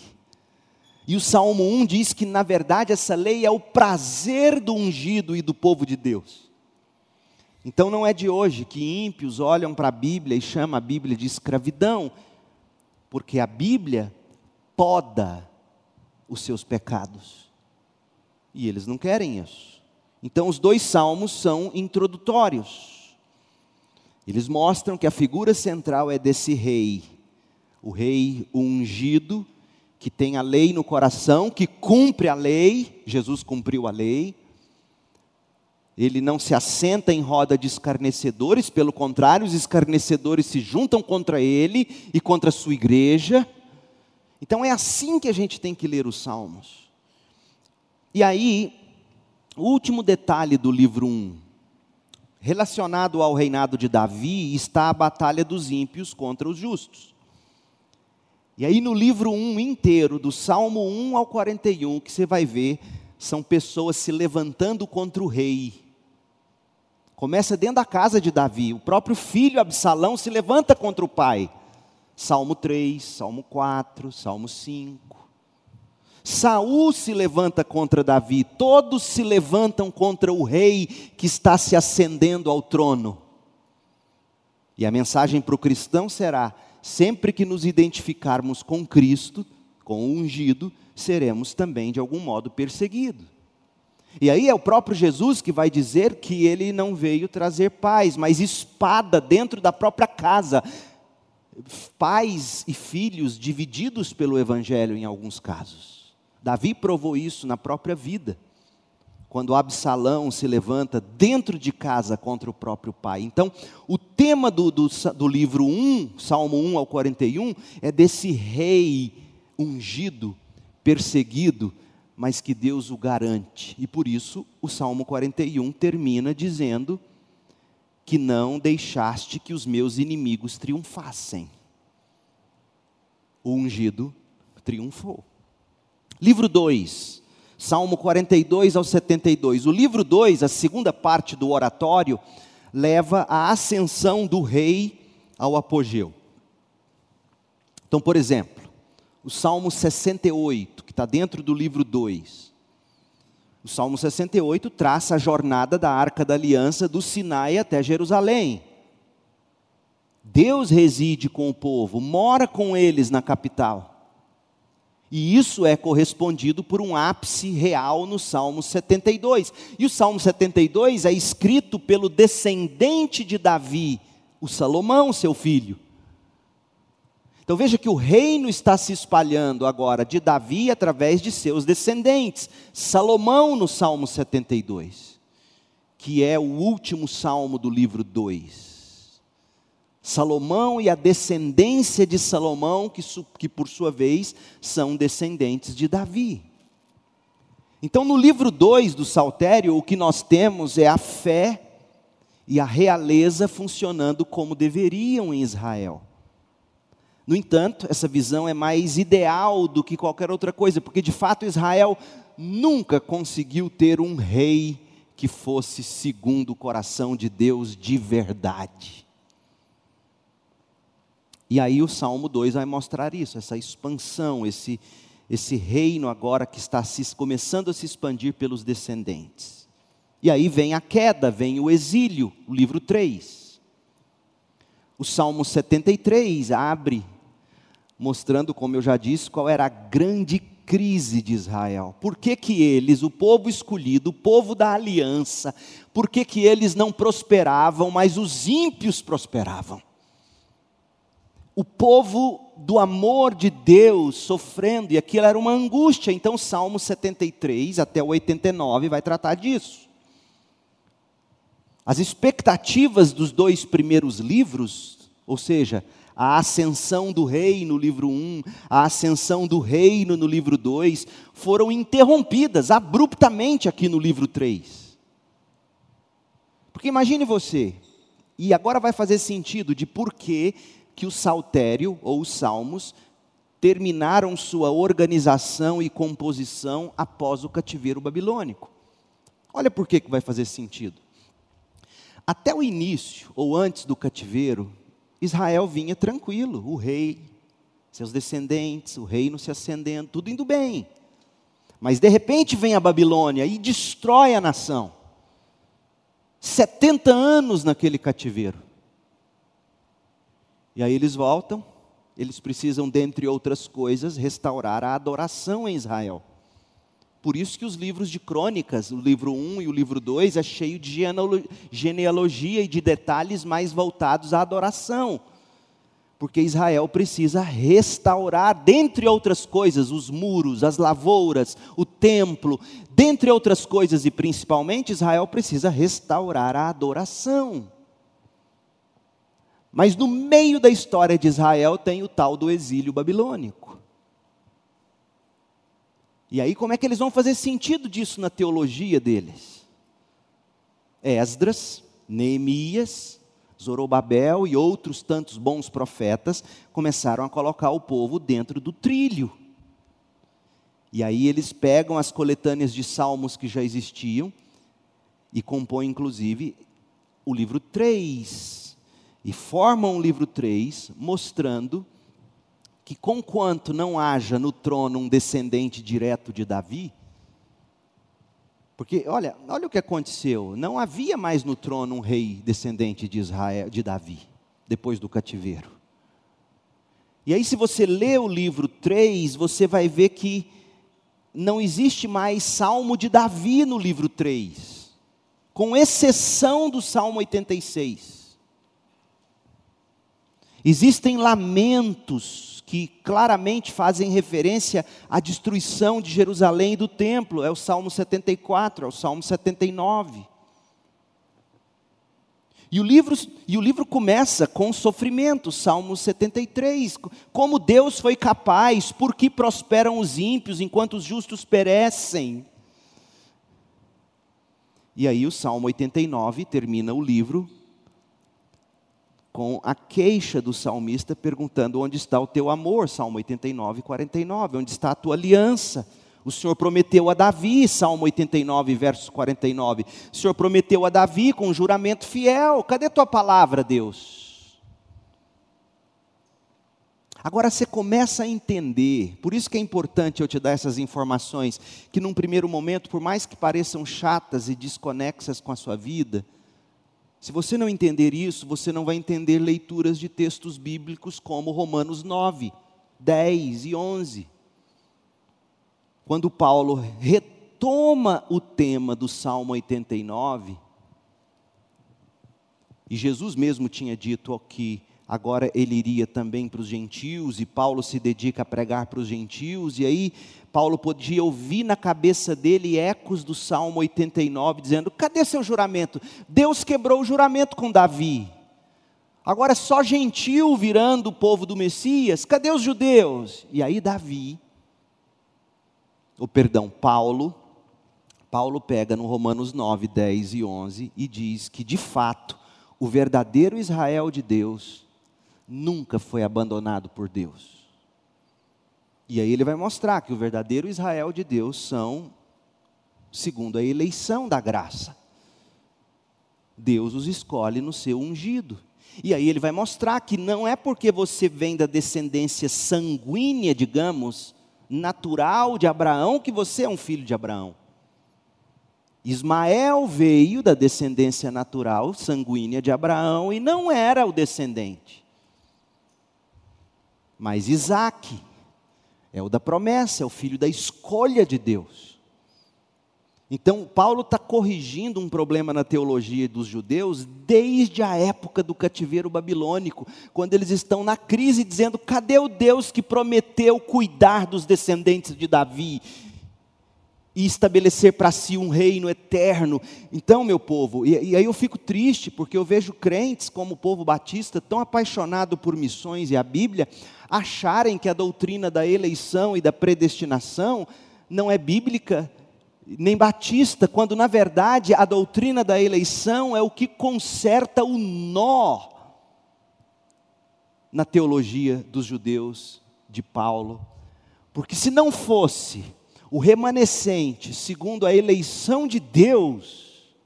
S1: E o Salmo 1 diz que, na verdade, essa lei é o prazer do ungido e do povo de Deus. Então não é de hoje que ímpios olham para a Bíblia e chamam a Bíblia de escravidão, porque a Bíblia poda os seus pecados. E eles não querem isso. Então, os dois salmos são introdutórios. Eles mostram que a figura central é desse rei, o rei ungido, que tem a lei no coração, que cumpre a lei, Jesus cumpriu a lei, ele não se assenta em roda de escarnecedores, pelo contrário, os escarnecedores se juntam contra ele e contra a sua igreja. Então é assim que a gente tem que ler os Salmos. E aí, o último detalhe do livro 1, relacionado ao reinado de Davi, está a batalha dos ímpios contra os justos. E aí, no livro 1 inteiro, do Salmo 1 ao 41, que você vai ver, são pessoas se levantando contra o rei Começa dentro da casa de Davi. O próprio filho Absalão se levanta contra o pai. Salmo 3, Salmo 4, Salmo 5. Saul se levanta contra Davi, todos se levantam contra o rei que está se ascendendo ao trono. E a mensagem para o cristão será: sempre que nos identificarmos com Cristo, com o ungido, seremos também de algum modo perseguidos. E aí é o próprio Jesus que vai dizer que ele não veio trazer paz, mas espada dentro da própria casa. Pais e filhos divididos pelo evangelho em alguns casos. Davi provou isso na própria vida. Quando Absalão se levanta dentro de casa contra o próprio pai. Então, o tema do, do, do livro 1, Salmo 1 ao 41, é desse rei ungido, perseguido, mas que Deus o garante. E por isso o Salmo 41 termina dizendo que não deixaste que os meus inimigos triunfassem. O ungido triunfou. Livro 2, Salmo 42 ao 72. O livro 2, a segunda parte do oratório, leva à ascensão do rei ao apogeu. Então, por exemplo, o Salmo 68 que está dentro do livro 2. O Salmo 68 traça a jornada da arca da aliança do Sinai até Jerusalém. Deus reside com o povo, mora com eles na capital. E isso é correspondido por um ápice real no Salmo 72. E o Salmo 72 é escrito pelo descendente de Davi, o Salomão, seu filho. Então veja que o reino está se espalhando agora de Davi através de seus descendentes. Salomão no Salmo 72, que é o último salmo do livro 2. Salomão e a descendência de Salomão, que, que por sua vez são descendentes de Davi. Então, no livro 2 do Saltério, o que nós temos é a fé e a realeza funcionando como deveriam em Israel. No entanto, essa visão é mais ideal do que qualquer outra coisa, porque de fato Israel nunca conseguiu ter um rei que fosse segundo o coração de Deus de verdade. E aí o Salmo 2 vai mostrar isso, essa expansão, esse, esse reino agora que está se, começando a se expandir pelos descendentes. E aí vem a queda, vem o exílio, o livro 3. O Salmo 73 abre, mostrando, como eu já disse, qual era a grande crise de Israel. Por que, que eles, o povo escolhido, o povo da aliança, por que, que eles não prosperavam, mas os ímpios prosperavam? o povo do amor de Deus sofrendo, e aquilo era uma angústia. Então, Salmo 73 até o 89 vai tratar disso. As expectativas dos dois primeiros livros, ou seja, a ascensão do rei no livro 1, a ascensão do reino no livro 2, foram interrompidas abruptamente aqui no livro 3. Porque imagine você, e agora vai fazer sentido de por que que o saltério ou os salmos terminaram sua organização e composição após o cativeiro babilônico. Olha por que, que vai fazer sentido. Até o início, ou antes do cativeiro, Israel vinha tranquilo, o rei, seus descendentes, o reino se ascendendo, tudo indo bem. Mas de repente vem a Babilônia e destrói a nação. 70 anos naquele cativeiro. E aí eles voltam, eles precisam, dentre outras coisas, restaurar a adoração em Israel. Por isso que os livros de crônicas, o livro 1 e o livro 2, é cheio de genealogia e de detalhes mais voltados à adoração. Porque Israel precisa restaurar, dentre outras coisas, os muros, as lavouras, o templo, dentre outras coisas, e principalmente Israel precisa restaurar a adoração. Mas no meio da história de Israel tem o tal do exílio babilônico. E aí, como é que eles vão fazer sentido disso na teologia deles? Esdras, Neemias, Zorobabel e outros tantos bons profetas começaram a colocar o povo dentro do trilho. E aí eles pegam as coletâneas de salmos que já existiam e compõem, inclusive, o livro 3 e formam o livro 3, mostrando que, conquanto não haja no trono um descendente direto de Davi, porque olha, olha o que aconteceu, não havia mais no trono um rei descendente de Israel, de Davi, depois do cativeiro. E aí, se você lê o livro 3, você vai ver que não existe mais salmo de Davi no livro 3, com exceção do salmo 86. Existem lamentos que claramente fazem referência à destruição de Jerusalém e do templo, é o Salmo 74, é o Salmo 79. E o livro, e o livro começa com sofrimento, Salmo 73. Como Deus foi capaz, por que prosperam os ímpios enquanto os justos perecem? E aí o Salmo 89 termina o livro com a queixa do salmista perguntando: onde está o teu amor? Salmo 89, 49. Onde está a tua aliança? O Senhor prometeu a Davi, Salmo 89, verso 49. O Senhor prometeu a Davi com um juramento fiel. Cadê tua palavra, Deus? Agora você começa a entender, por isso que é importante eu te dar essas informações, que num primeiro momento, por mais que pareçam chatas e desconexas com a sua vida, se você não entender isso, você não vai entender leituras de textos bíblicos como Romanos 9, 10 e 11. quando Paulo retoma o tema do Salmo 89, e Jesus mesmo tinha dito que agora ele iria também para os gentios, e Paulo se dedica a pregar para os gentios, e aí Paulo podia ouvir na cabeça dele ecos do Salmo 89, dizendo: cadê seu juramento? Deus quebrou o juramento com Davi. Agora é só gentil virando o povo do Messias, cadê os judeus? E aí Davi, ou perdão, Paulo, Paulo pega no Romanos 9, 10 e 11 e diz que de fato o verdadeiro Israel de Deus nunca foi abandonado por Deus. E aí ele vai mostrar que o verdadeiro Israel de Deus são, segundo a eleição da graça. Deus os escolhe no seu ungido. E aí ele vai mostrar que não é porque você vem da descendência sanguínea, digamos, natural de Abraão, que você é um filho de Abraão. Ismael veio da descendência natural, sanguínea de Abraão, e não era o descendente. Mas Isaac é o da promessa, é o filho da escolha de Deus. Então, Paulo está corrigindo um problema na teologia dos judeus desde a época do cativeiro babilônico, quando eles estão na crise dizendo: cadê o Deus que prometeu cuidar dos descendentes de Davi? E estabelecer para si um reino eterno. Então, meu povo, e, e, aí eu fico triste, porque eu vejo crentes como o povo batista, tão apaixonado por missões e a Bíblia, acharem que a doutrina da eleição e da predestinação não é bíblica, nem batista, quando na verdade a doutrina da eleição é o que conserta o nó na teologia dos judeus de Paulo. Porque se não fosse o remanescente, segundo a eleição de Deus,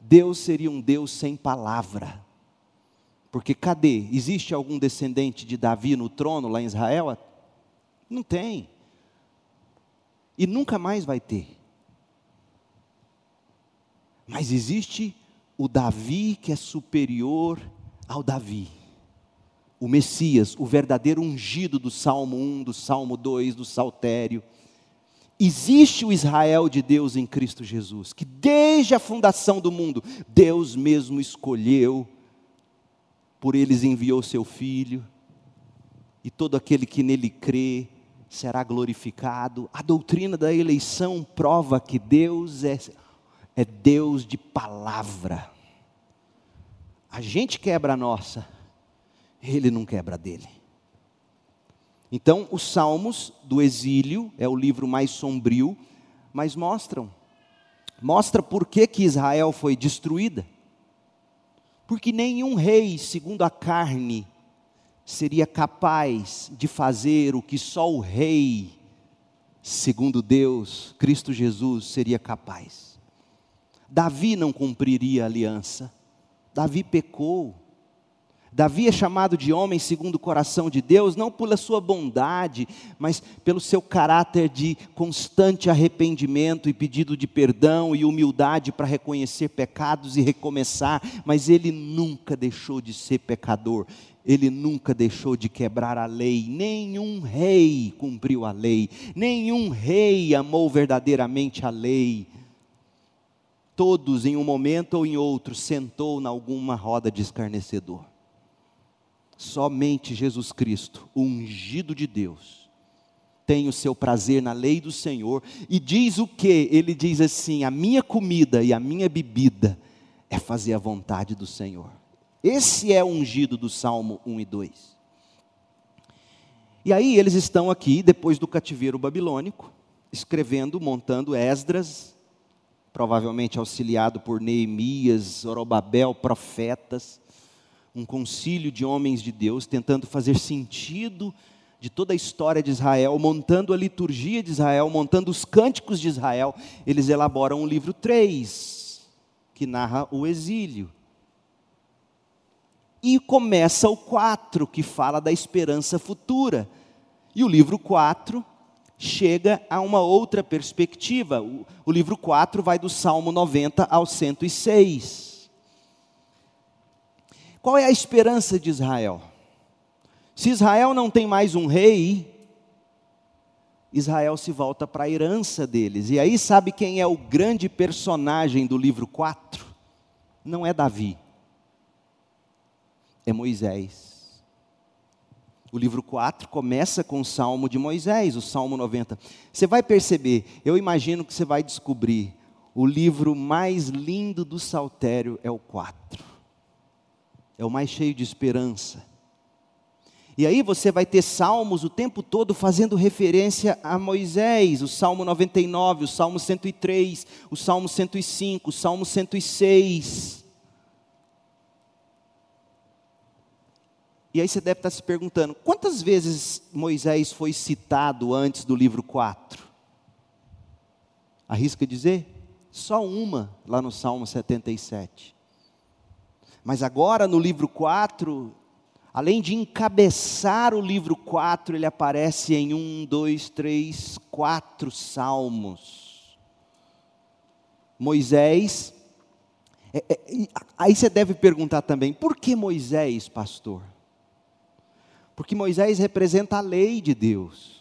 S1: Deus seria um Deus sem palavra. Porque cadê? Existe algum descendente de Davi no trono lá em Israel? Não tem. E nunca mais vai ter. Mas existe o Davi que é superior ao Davi o Messias, o verdadeiro ungido do Salmo 1, do Salmo 2, do Saltério. Existe o Israel de Deus em Cristo Jesus, que desde a fundação do mundo, Deus mesmo escolheu, por eles enviou seu Filho, e todo aquele que nele crê será glorificado. A doutrina da eleição prova que Deus é, é Deus de palavra. A gente quebra a nossa ele não quebra dele. Então, os Salmos do exílio é o livro mais sombrio, mas mostram mostra por que, que Israel foi destruída. Porque nenhum rei, segundo a carne, seria capaz de fazer o que só o rei, segundo Deus, Cristo Jesus, seria capaz. Davi não cumpriria a aliança. Davi pecou. Davi é chamado de homem segundo o coração de Deus, não pela sua bondade, mas pelo seu caráter de constante arrependimento e pedido de perdão e humildade para reconhecer pecados e recomeçar, mas ele nunca deixou de ser pecador, ele nunca deixou de quebrar a lei, nenhum rei cumpriu a lei, nenhum rei amou verdadeiramente a lei. Todos, em um momento ou em outro, sentou em alguma roda de escarnecedor. Somente Jesus Cristo, o ungido de Deus, tem o seu prazer na lei do Senhor e diz o que? Ele diz assim: a minha comida e a minha bebida é fazer a vontade do Senhor. Esse é o ungido do Salmo 1 e 2. E aí eles estão aqui, depois do cativeiro babilônico, escrevendo, montando Esdras, provavelmente auxiliado por Neemias, Zorobabel, profetas um concílio de homens de Deus, tentando fazer sentido de toda a história de Israel, montando a liturgia de Israel, montando os cânticos de Israel, eles elaboram o livro 3, que narra o exílio. E começa o 4, que fala da esperança futura. E o livro 4 chega a uma outra perspectiva. O, o livro 4 vai do Salmo 90 ao 106. Qual é a esperança de Israel? Se Israel não tem mais um rei, Israel se volta para a herança deles. E aí, sabe quem é o grande personagem do livro 4? Não é Davi, é Moisés. O livro 4 começa com o salmo de Moisés, o salmo 90. Você vai perceber, eu imagino que você vai descobrir, o livro mais lindo do saltério é o 4. É o mais cheio de esperança. E aí você vai ter salmos o tempo todo fazendo referência a Moisés, o Salmo 99, o Salmo 103, o Salmo 105, o Salmo 106. E aí você deve estar se perguntando: quantas vezes Moisés foi citado antes do livro 4? Arrisca dizer? Só uma, lá no Salmo 77. Mas agora no livro 4, Além de encabeçar o livro 4, ele aparece em um, dois, três, quatro salmos. Moisés. É, é, aí você deve perguntar também: por que Moisés, pastor? Porque Moisés representa a lei de Deus.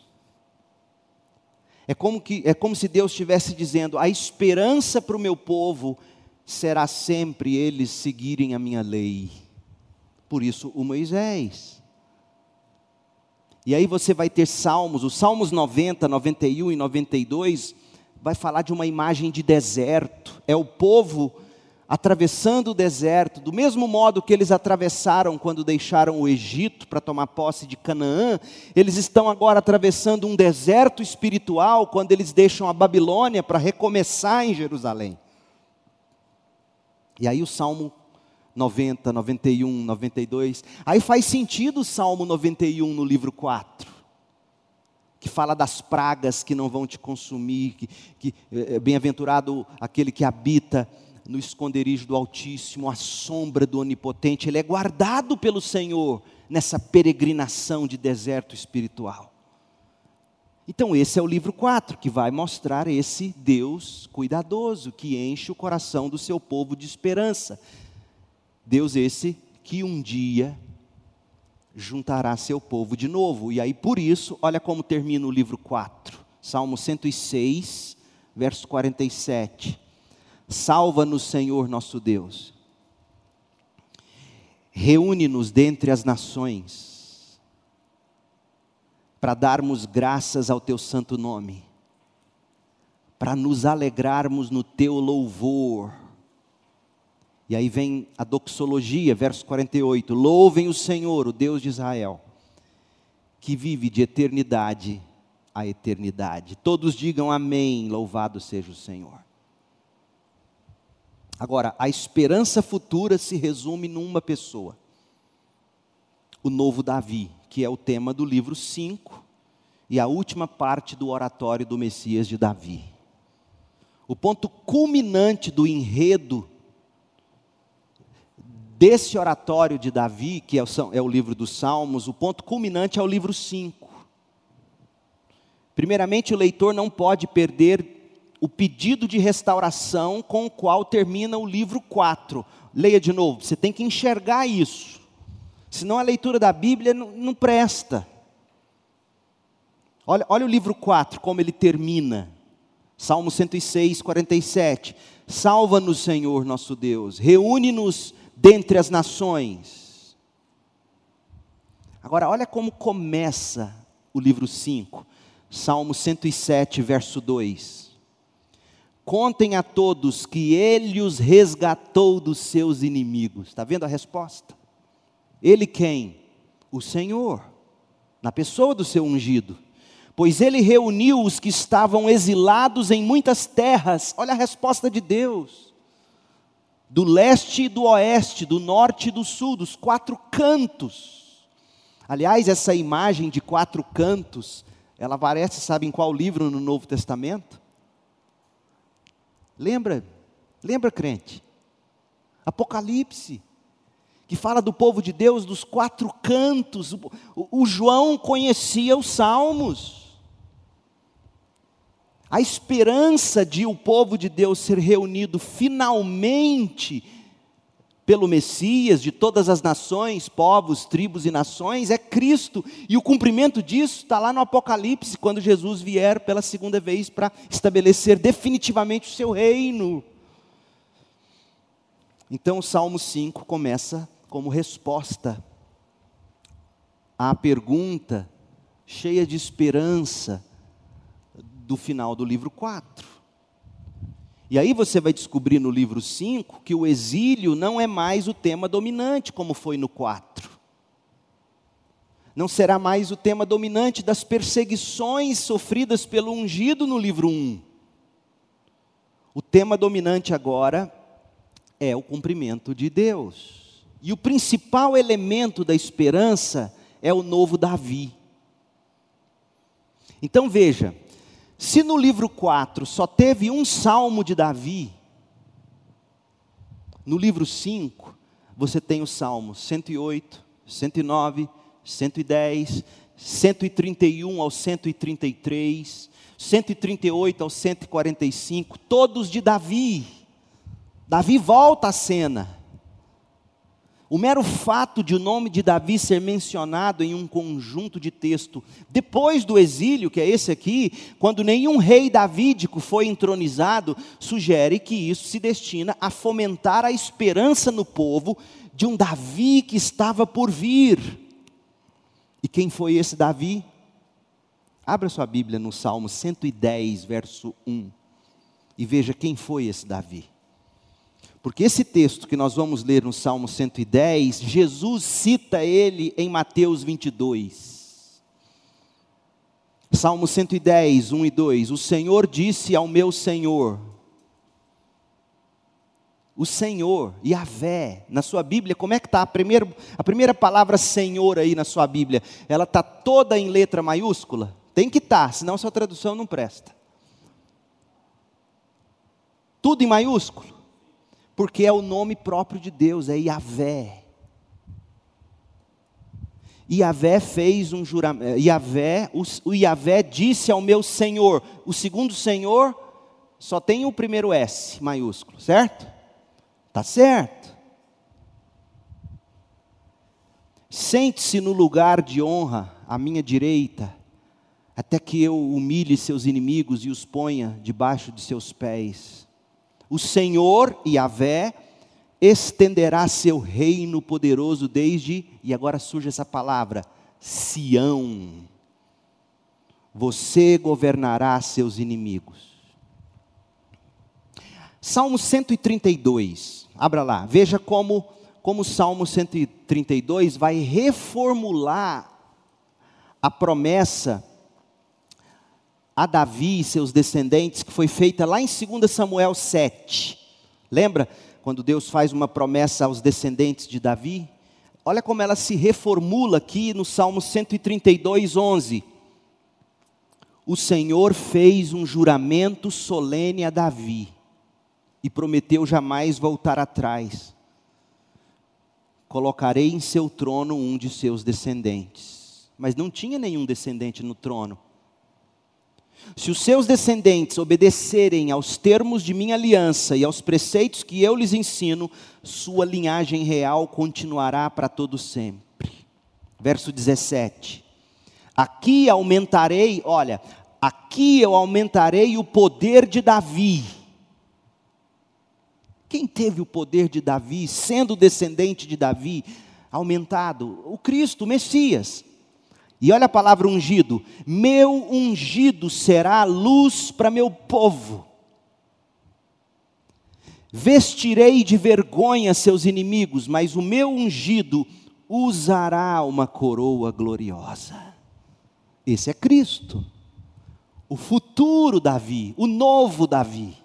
S1: É como, que, é como se Deus estivesse dizendo: a esperança para o meu povo será sempre eles seguirem a minha lei. Por isso, o Moisés. E aí você vai ter salmos, os salmos 90, 91 e 92 vai falar de uma imagem de deserto. É o povo atravessando o deserto, do mesmo modo que eles atravessaram quando deixaram o Egito para tomar posse de Canaã, eles estão agora atravessando um deserto espiritual quando eles deixam a Babilônia para recomeçar em Jerusalém. E aí o Salmo 90, 91, 92. Aí faz sentido o Salmo 91 no livro 4, que fala das pragas que não vão te consumir, que, que é, bem-aventurado aquele que habita no esconderijo do Altíssimo, a sombra do Onipotente, ele é guardado pelo Senhor nessa peregrinação de deserto espiritual. Então, esse é o livro 4, que vai mostrar esse Deus cuidadoso, que enche o coração do seu povo de esperança. Deus esse que um dia juntará seu povo de novo. E aí, por isso, olha como termina o livro 4, Salmo 106, verso 47. Salva-nos, Senhor nosso Deus. Reúne-nos dentre as nações, para darmos graças ao teu santo nome, para nos alegrarmos no teu louvor e aí vem a doxologia, verso 48. Louvem o Senhor, o Deus de Israel, que vive de eternidade a eternidade. Todos digam amém, louvado seja o Senhor. Agora, a esperança futura se resume numa pessoa. O novo Davi, que é o tema do livro 5 e a última parte do oratório do Messias de Davi. O ponto culminante do enredo desse oratório de Davi, que é o, é o livro dos Salmos, o ponto culminante é o livro 5. Primeiramente, o leitor não pode perder o pedido de restauração com o qual termina o livro 4. Leia de novo, você tem que enxergar isso. Senão a leitura da Bíblia não, não presta. Olha, olha o livro 4, como ele termina. Salmo 106, 47. Salva-nos, Senhor nosso Deus, reúne-nos dentre as nações. Agora, olha como começa o livro 5, Salmo 107, verso 2. Contem a todos que ele os resgatou dos seus inimigos. Está vendo a resposta? Ele quem? O Senhor, na pessoa do seu ungido. Pois ele reuniu os que estavam exilados em muitas terras. Olha a resposta de Deus do leste e do oeste, do norte e do sul, dos quatro cantos. Aliás, essa imagem de quatro cantos, ela aparece, sabe em qual livro no Novo Testamento? Lembra? Lembra, crente? Apocalipse, que fala do povo de Deus dos quatro cantos. O, João conhecia os salmos. A esperança de o povo de Deus ser reunido finalmente pelo Messias de todas as nações, povos, tribos e nações é Cristo. E o cumprimento disso está lá no Apocalipse, quando Jesus vier pela segunda vez para estabelecer definitivamente o seu reino. Então o Salmo 5 começa como resposta à pergunta cheia de esperança do final do livro 4. E aí você vai descobrir no livro 5 que o exílio não é mais o tema dominante, como foi no 4. Não será mais o tema dominante das perseguições sofridas pelo ungido no livro 1. O tema dominante agora é o cumprimento de Deus. E o principal elemento da esperança é o novo Davi. Então veja, se no livro 4 só teve um salmo de Davi, no livro 5 você tem os salmos 108, 109, 110, 131 ao 133, 138 ao 145, todos de Davi. Davi volta à cena. O mero fato de o nome de Davi ser mencionado em um conjunto de texto, depois do exílio, que é esse aqui, quando nenhum rei davídico foi entronizado, sugere que isso se destina a fomentar a esperança no povo de um Davi que estava por vir. E quem foi esse Davi? Abra sua Bíblia no Salmo 110, verso 1, e veja quem foi esse Davi. Porque esse texto que nós vamos ler no Salmo 110, Jesus cita ele em Mateus 22. Salmo 110, 1 e 2: O Senhor disse ao meu Senhor, o Senhor, Yahvé, na sua Bíblia, como é que está a primeira, a primeira palavra Senhor aí na sua Bíblia? Ela está toda em letra maiúscula? Tem que estar, tá, senão sua tradução não presta. Tudo em maiúsculo? Porque é o nome próprio de Deus, é Yahvé. Yahvé fez um juramento, eh, Yahvé, o, Yahvé disse ao meu Senhor, o segundo Senhor só tem o primeiro S maiúsculo, certo? Tá certo. Sente-se no lugar de honra à minha direita, até que eu humilhe seus inimigos e os ponha debaixo de seus pés o Senhor, Yahvé, estenderá seu reino poderoso desde, e agora surge essa palavra, Sião. Você governará seus inimigos. Salmo 132, abra lá, veja como, como o Salmo 132 vai reformular a promessa a Davi e seus descendentes, que foi feita lá em 2 Samuel 7. Lembra quando Deus faz uma promessa aos descendentes de Davi? Olha como ela se reformula aqui no Salmo 132, 11. O Senhor fez um juramento solene a Davi e prometeu jamais voltar atrás. Colocarei em seu trono um de seus descendentes. Mas não tinha nenhum descendente no trono. Se os seus descendentes obedecerem aos termos de minha aliança e aos preceitos que eu lhes ensino, sua linhagem real continuará para todo sempre. Verso 17. Aqui aumentarei, olha, aqui eu aumentarei o poder de Davi. Quem teve o poder de Davi, sendo descendente de Davi, aumentado? O Cristo, o Messias. E olha a palavra ungido: meu ungido será luz para meu povo. Vestirei de vergonha seus inimigos, mas o meu ungido usará uma coroa gloriosa. Esse é Cristo, o futuro Davi, o novo Davi.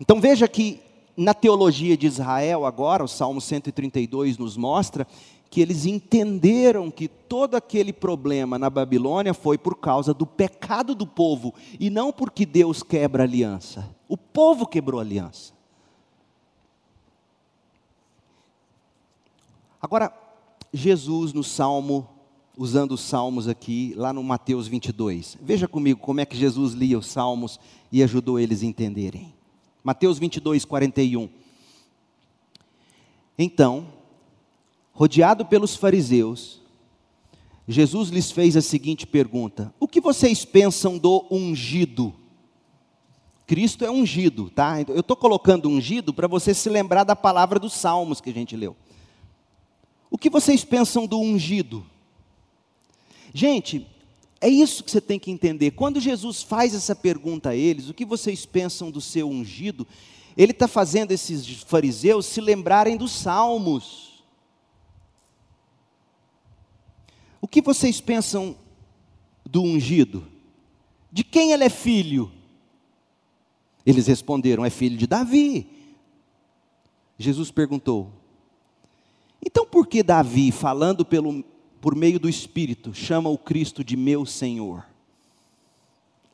S1: Então veja que na teologia de Israel, agora, o Salmo 132 nos mostra que eles entenderam que todo aquele problema na Babilônia foi por causa do pecado do povo e não porque Deus quebra aliança. O povo quebrou aliança. Agora, Jesus no Salmo, usando os Salmos aqui, lá no Mateus 22. Veja comigo como é que Jesus lia os Salmos e ajudou eles a entenderem. Mateus 22, 41. Então, rodeado pelos fariseus, Jesus lhes fez a seguinte pergunta: O que vocês pensam do ungido? Cristo é ungido, tá? Eu estou colocando ungido para você se lembrar da palavra dos Salmos que a gente leu. O que vocês pensam do ungido? Gente, é isso que você tem que entender. Quando Jesus faz essa pergunta a eles, o que vocês pensam do seu ungido? Ele está fazendo esses fariseus se lembrarem dos salmos. O que vocês pensam do ungido? De quem ele é filho? Eles responderam: é filho de Davi. Jesus perguntou: então por que Davi, falando pelo, por meio do Espírito, chama o Cristo de meu Senhor?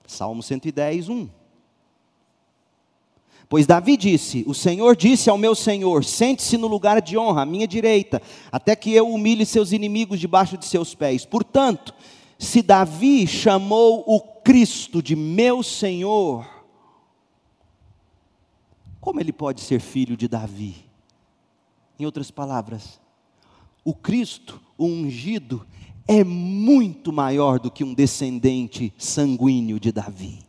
S1: Salmo 110, 1. Pois Davi disse: O Senhor disse ao meu Senhor: Sente-se no lugar de honra, à minha direita, até que eu humilhe seus inimigos debaixo de seus pés. Portanto, se Davi chamou o Cristo de meu Senhor, como ele pode ser filho de Davi? Em outras palavras, o Cristo, o ungido, é muito maior do que um descendente sanguíneo de Davi.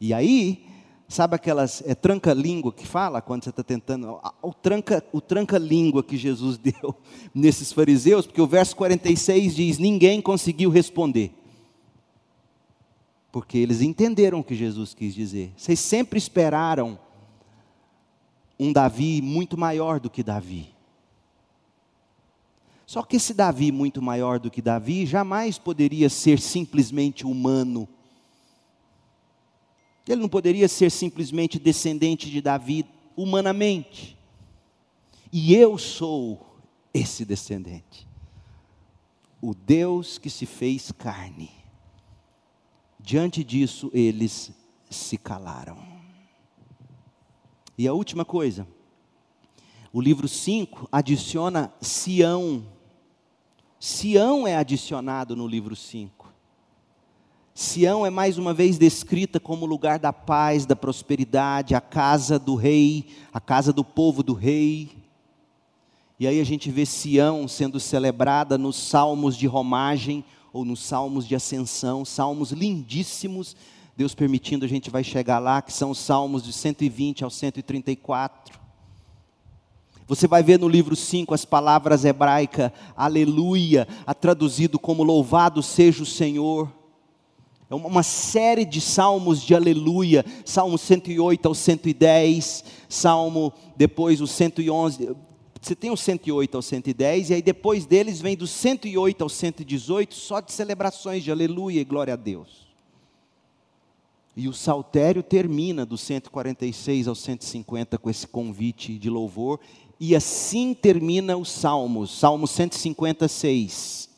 S1: E aí, sabe aquelas é, tranca-língua que fala quando você está tentando, o tranca, o tranca-língua que Jesus [laughs] deu nesses fariseus, porque o verso 46 diz: ninguém conseguiu responder. Porque eles entenderam o que Jesus quis dizer. Vocês sempre esperaram um Davi muito maior do que Davi. Só que esse Davi, muito maior do que Davi, jamais poderia ser simplesmente humano. Ele não poderia ser simplesmente descendente de Davi humanamente. E eu sou esse descendente. O Deus que se fez carne. Diante disso, eles se calaram. E a última coisa, o livro 5 adiciona Sião Sião é adicionado no livro 5. Sião é mais uma vez descrita como lugar da paz, da prosperidade, a casa do rei, a casa do povo do rei. E aí a gente vê Sião sendo celebrada nos salmos de romagem ou nos salmos de ascensão, salmos lindíssimos. Deus permitindo, a gente vai chegar lá, que são os salmos de 120 ao 134. Você vai ver no livro 5 as palavras hebraicas, aleluia, traduzido como louvado seja o Senhor. É uma série de salmos de aleluia, Salmo 108 ao 110, Salmo depois o 111, você tem o 108 ao 110, e aí depois deles vem do 108 ao 118, só de celebrações de aleluia e glória a Deus. E o saltério termina do 146 ao 150 com esse convite de louvor, e assim termina os Salmos, Salmo 156.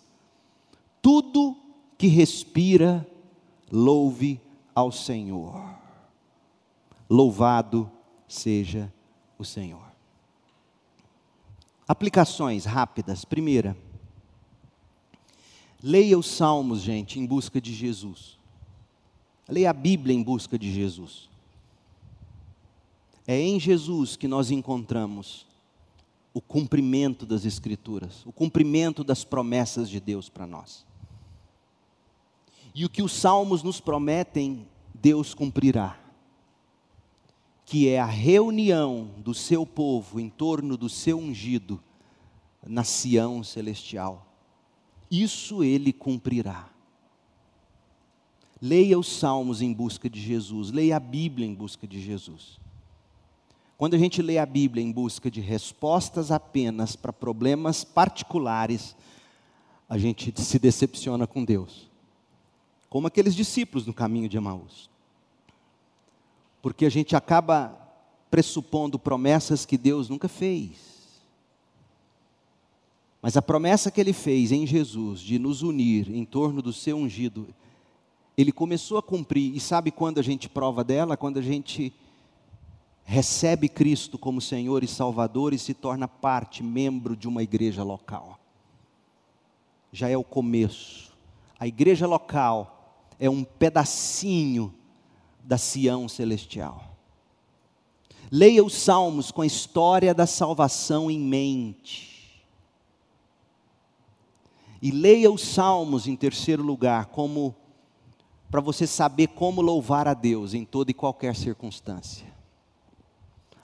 S1: Tudo que respira, louve ao Senhor. Louvado seja o Senhor. Aplicações rápidas. Primeira, leia os Salmos, gente, em busca de Jesus. Leia a Bíblia em busca de Jesus. É em Jesus que nós encontramos o cumprimento das Escrituras, o cumprimento das promessas de Deus para nós. E o que os salmos nos prometem, Deus cumprirá. Que é a reunião do seu povo em torno do seu ungido na Sião celestial. Isso ele cumprirá. Leia os salmos em busca de Jesus, leia a Bíblia em busca de Jesus. Quando a gente lê a Bíblia em busca de respostas apenas para problemas particulares, a gente se decepciona com Deus. Como aqueles discípulos no caminho de Emaús. Porque a gente acaba pressupondo promessas que Deus nunca fez. Mas a promessa que ele fez em Jesus de nos unir em torno do seu ungido, ele começou a cumprir. E sabe quando a gente prova dela? Quando a gente recebe Cristo como Senhor e Salvador e se torna parte, membro de uma igreja local. Já é o começo. A igreja local é um pedacinho da Sião celestial. Leia os salmos com a história da salvação em mente. E leia os salmos, em terceiro lugar, como para você saber como louvar a Deus em toda e qualquer circunstância.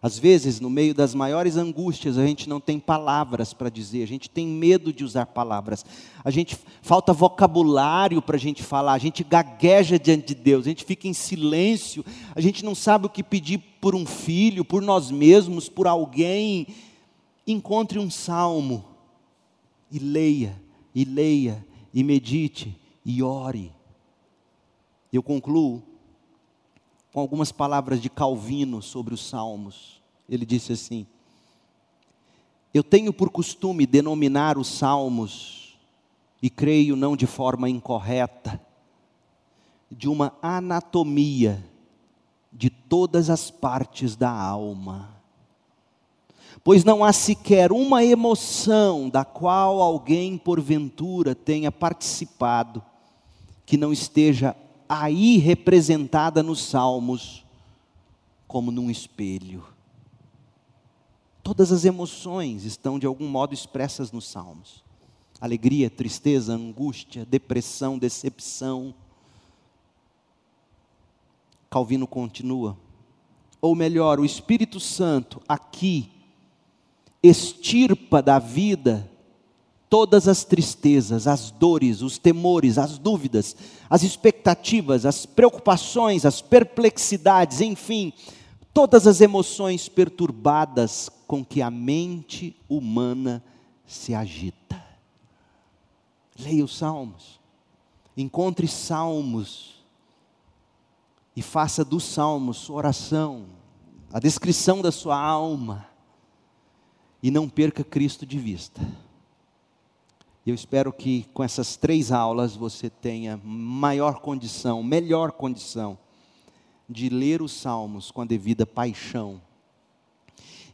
S1: Às vezes, no meio das maiores angústias, a gente não tem palavras para dizer, a gente tem medo de usar palavras, a gente falta vocabulário para a gente falar, a gente gagueja diante de Deus, a gente fica em silêncio, a gente não sabe o que pedir por um filho, por nós mesmos, por alguém. Encontre um salmo e leia, e leia, e medite, e ore. Eu concluo com algumas palavras de Calvino sobre os Salmos. Ele disse assim: Eu tenho por costume denominar os Salmos, e creio não de forma incorreta, de uma anatomia de todas as partes da alma. Pois não há sequer uma emoção da qual alguém porventura tenha participado que não esteja aí representada nos Salmos como num espelho. Todas as emoções estão de algum modo expressas nos Salmos: alegria, tristeza, angústia, depressão, decepção. Calvino continua. Ou melhor, o Espírito Santo aqui extirpa da vida todas as tristezas, as dores, os temores, as dúvidas, as expectativas, as preocupações, as perplexidades, enfim, todas as emoções perturbadas com que a mente humana se agita. Leia os salmos, encontre salmos e faça dos salmos sua oração, a descrição da sua alma, e não perca Cristo de vista. Eu espero que com essas três aulas você tenha maior condição, melhor condição de ler os salmos com a devida paixão.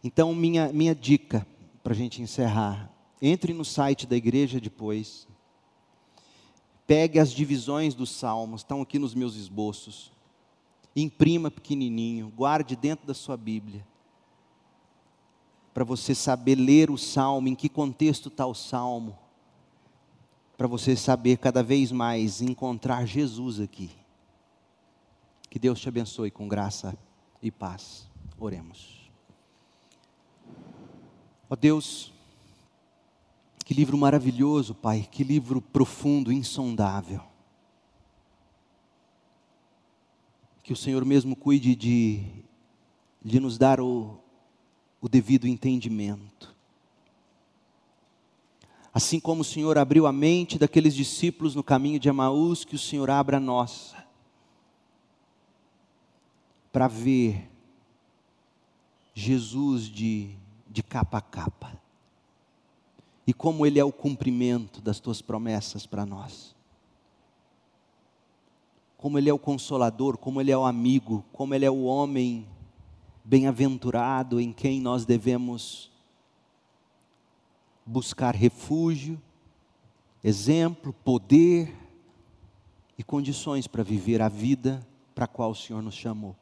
S1: Então, minha, minha dica para a gente encerrar: entre no site da igreja depois, pegue as divisões dos salmos, estão aqui nos meus esboços, imprima pequenininho, guarde dentro da sua Bíblia, para você saber ler o salmo, em que contexto está o salmo para você saber cada vez mais encontrar Jesus aqui. Que Deus te abençoe com graça e paz. Oremos. Ó oh Deus, que livro maravilhoso, Pai, que livro profundo, insondável. Que o Senhor mesmo cuide de, de nos dar o, o devido entendimento Assim como o Senhor abriu a mente daqueles discípulos no caminho de Emaús, que o Senhor abra a nossa, para ver Jesus de, de capa a capa, e como Ele é o cumprimento das tuas promessas para nós, como Ele é o consolador, como Ele é o amigo, como Ele é o homem bem-aventurado em quem nós devemos buscar refúgio, exemplo, poder e condições para viver a vida para a qual o Senhor nos chamou.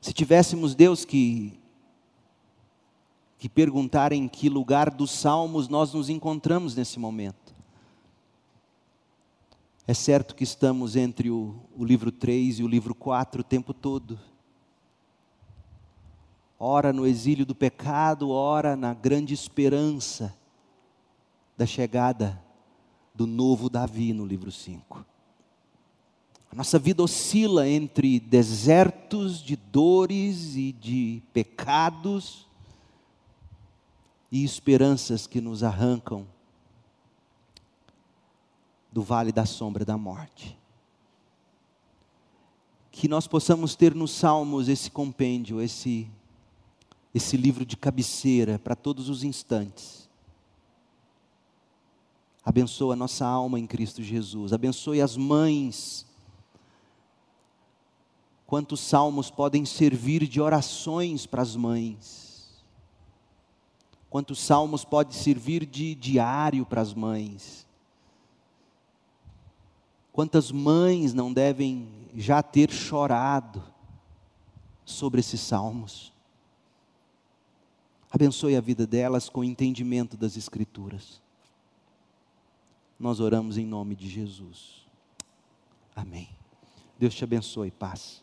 S1: Se tivéssemos Deus que que perguntar em que lugar dos salmos nós nos encontramos nesse momento. É certo que estamos entre o, o livro 3 e o livro 4 o tempo todo ora no exílio do pecado, ora na grande esperança da chegada do novo Davi no livro 5. A nossa vida oscila entre desertos de dores e de pecados e esperanças que nos arrancam do vale da sombra da morte. Que nós possamos ter nos Salmos esse compêndio, esse esse livro de cabeceira para todos os instantes. Abençoa a nossa alma em Cristo Jesus. Abençoe as mães. Quantos salmos podem servir de orações para as mães? Quantos salmos podem servir de diário para as mães? Quantas mães não devem já ter chorado? sobre esses salmos. Abençoe a vida delas com o entendimento das Escrituras. Nós oramos em nome de Jesus. Amém. Deus te abençoe, paz.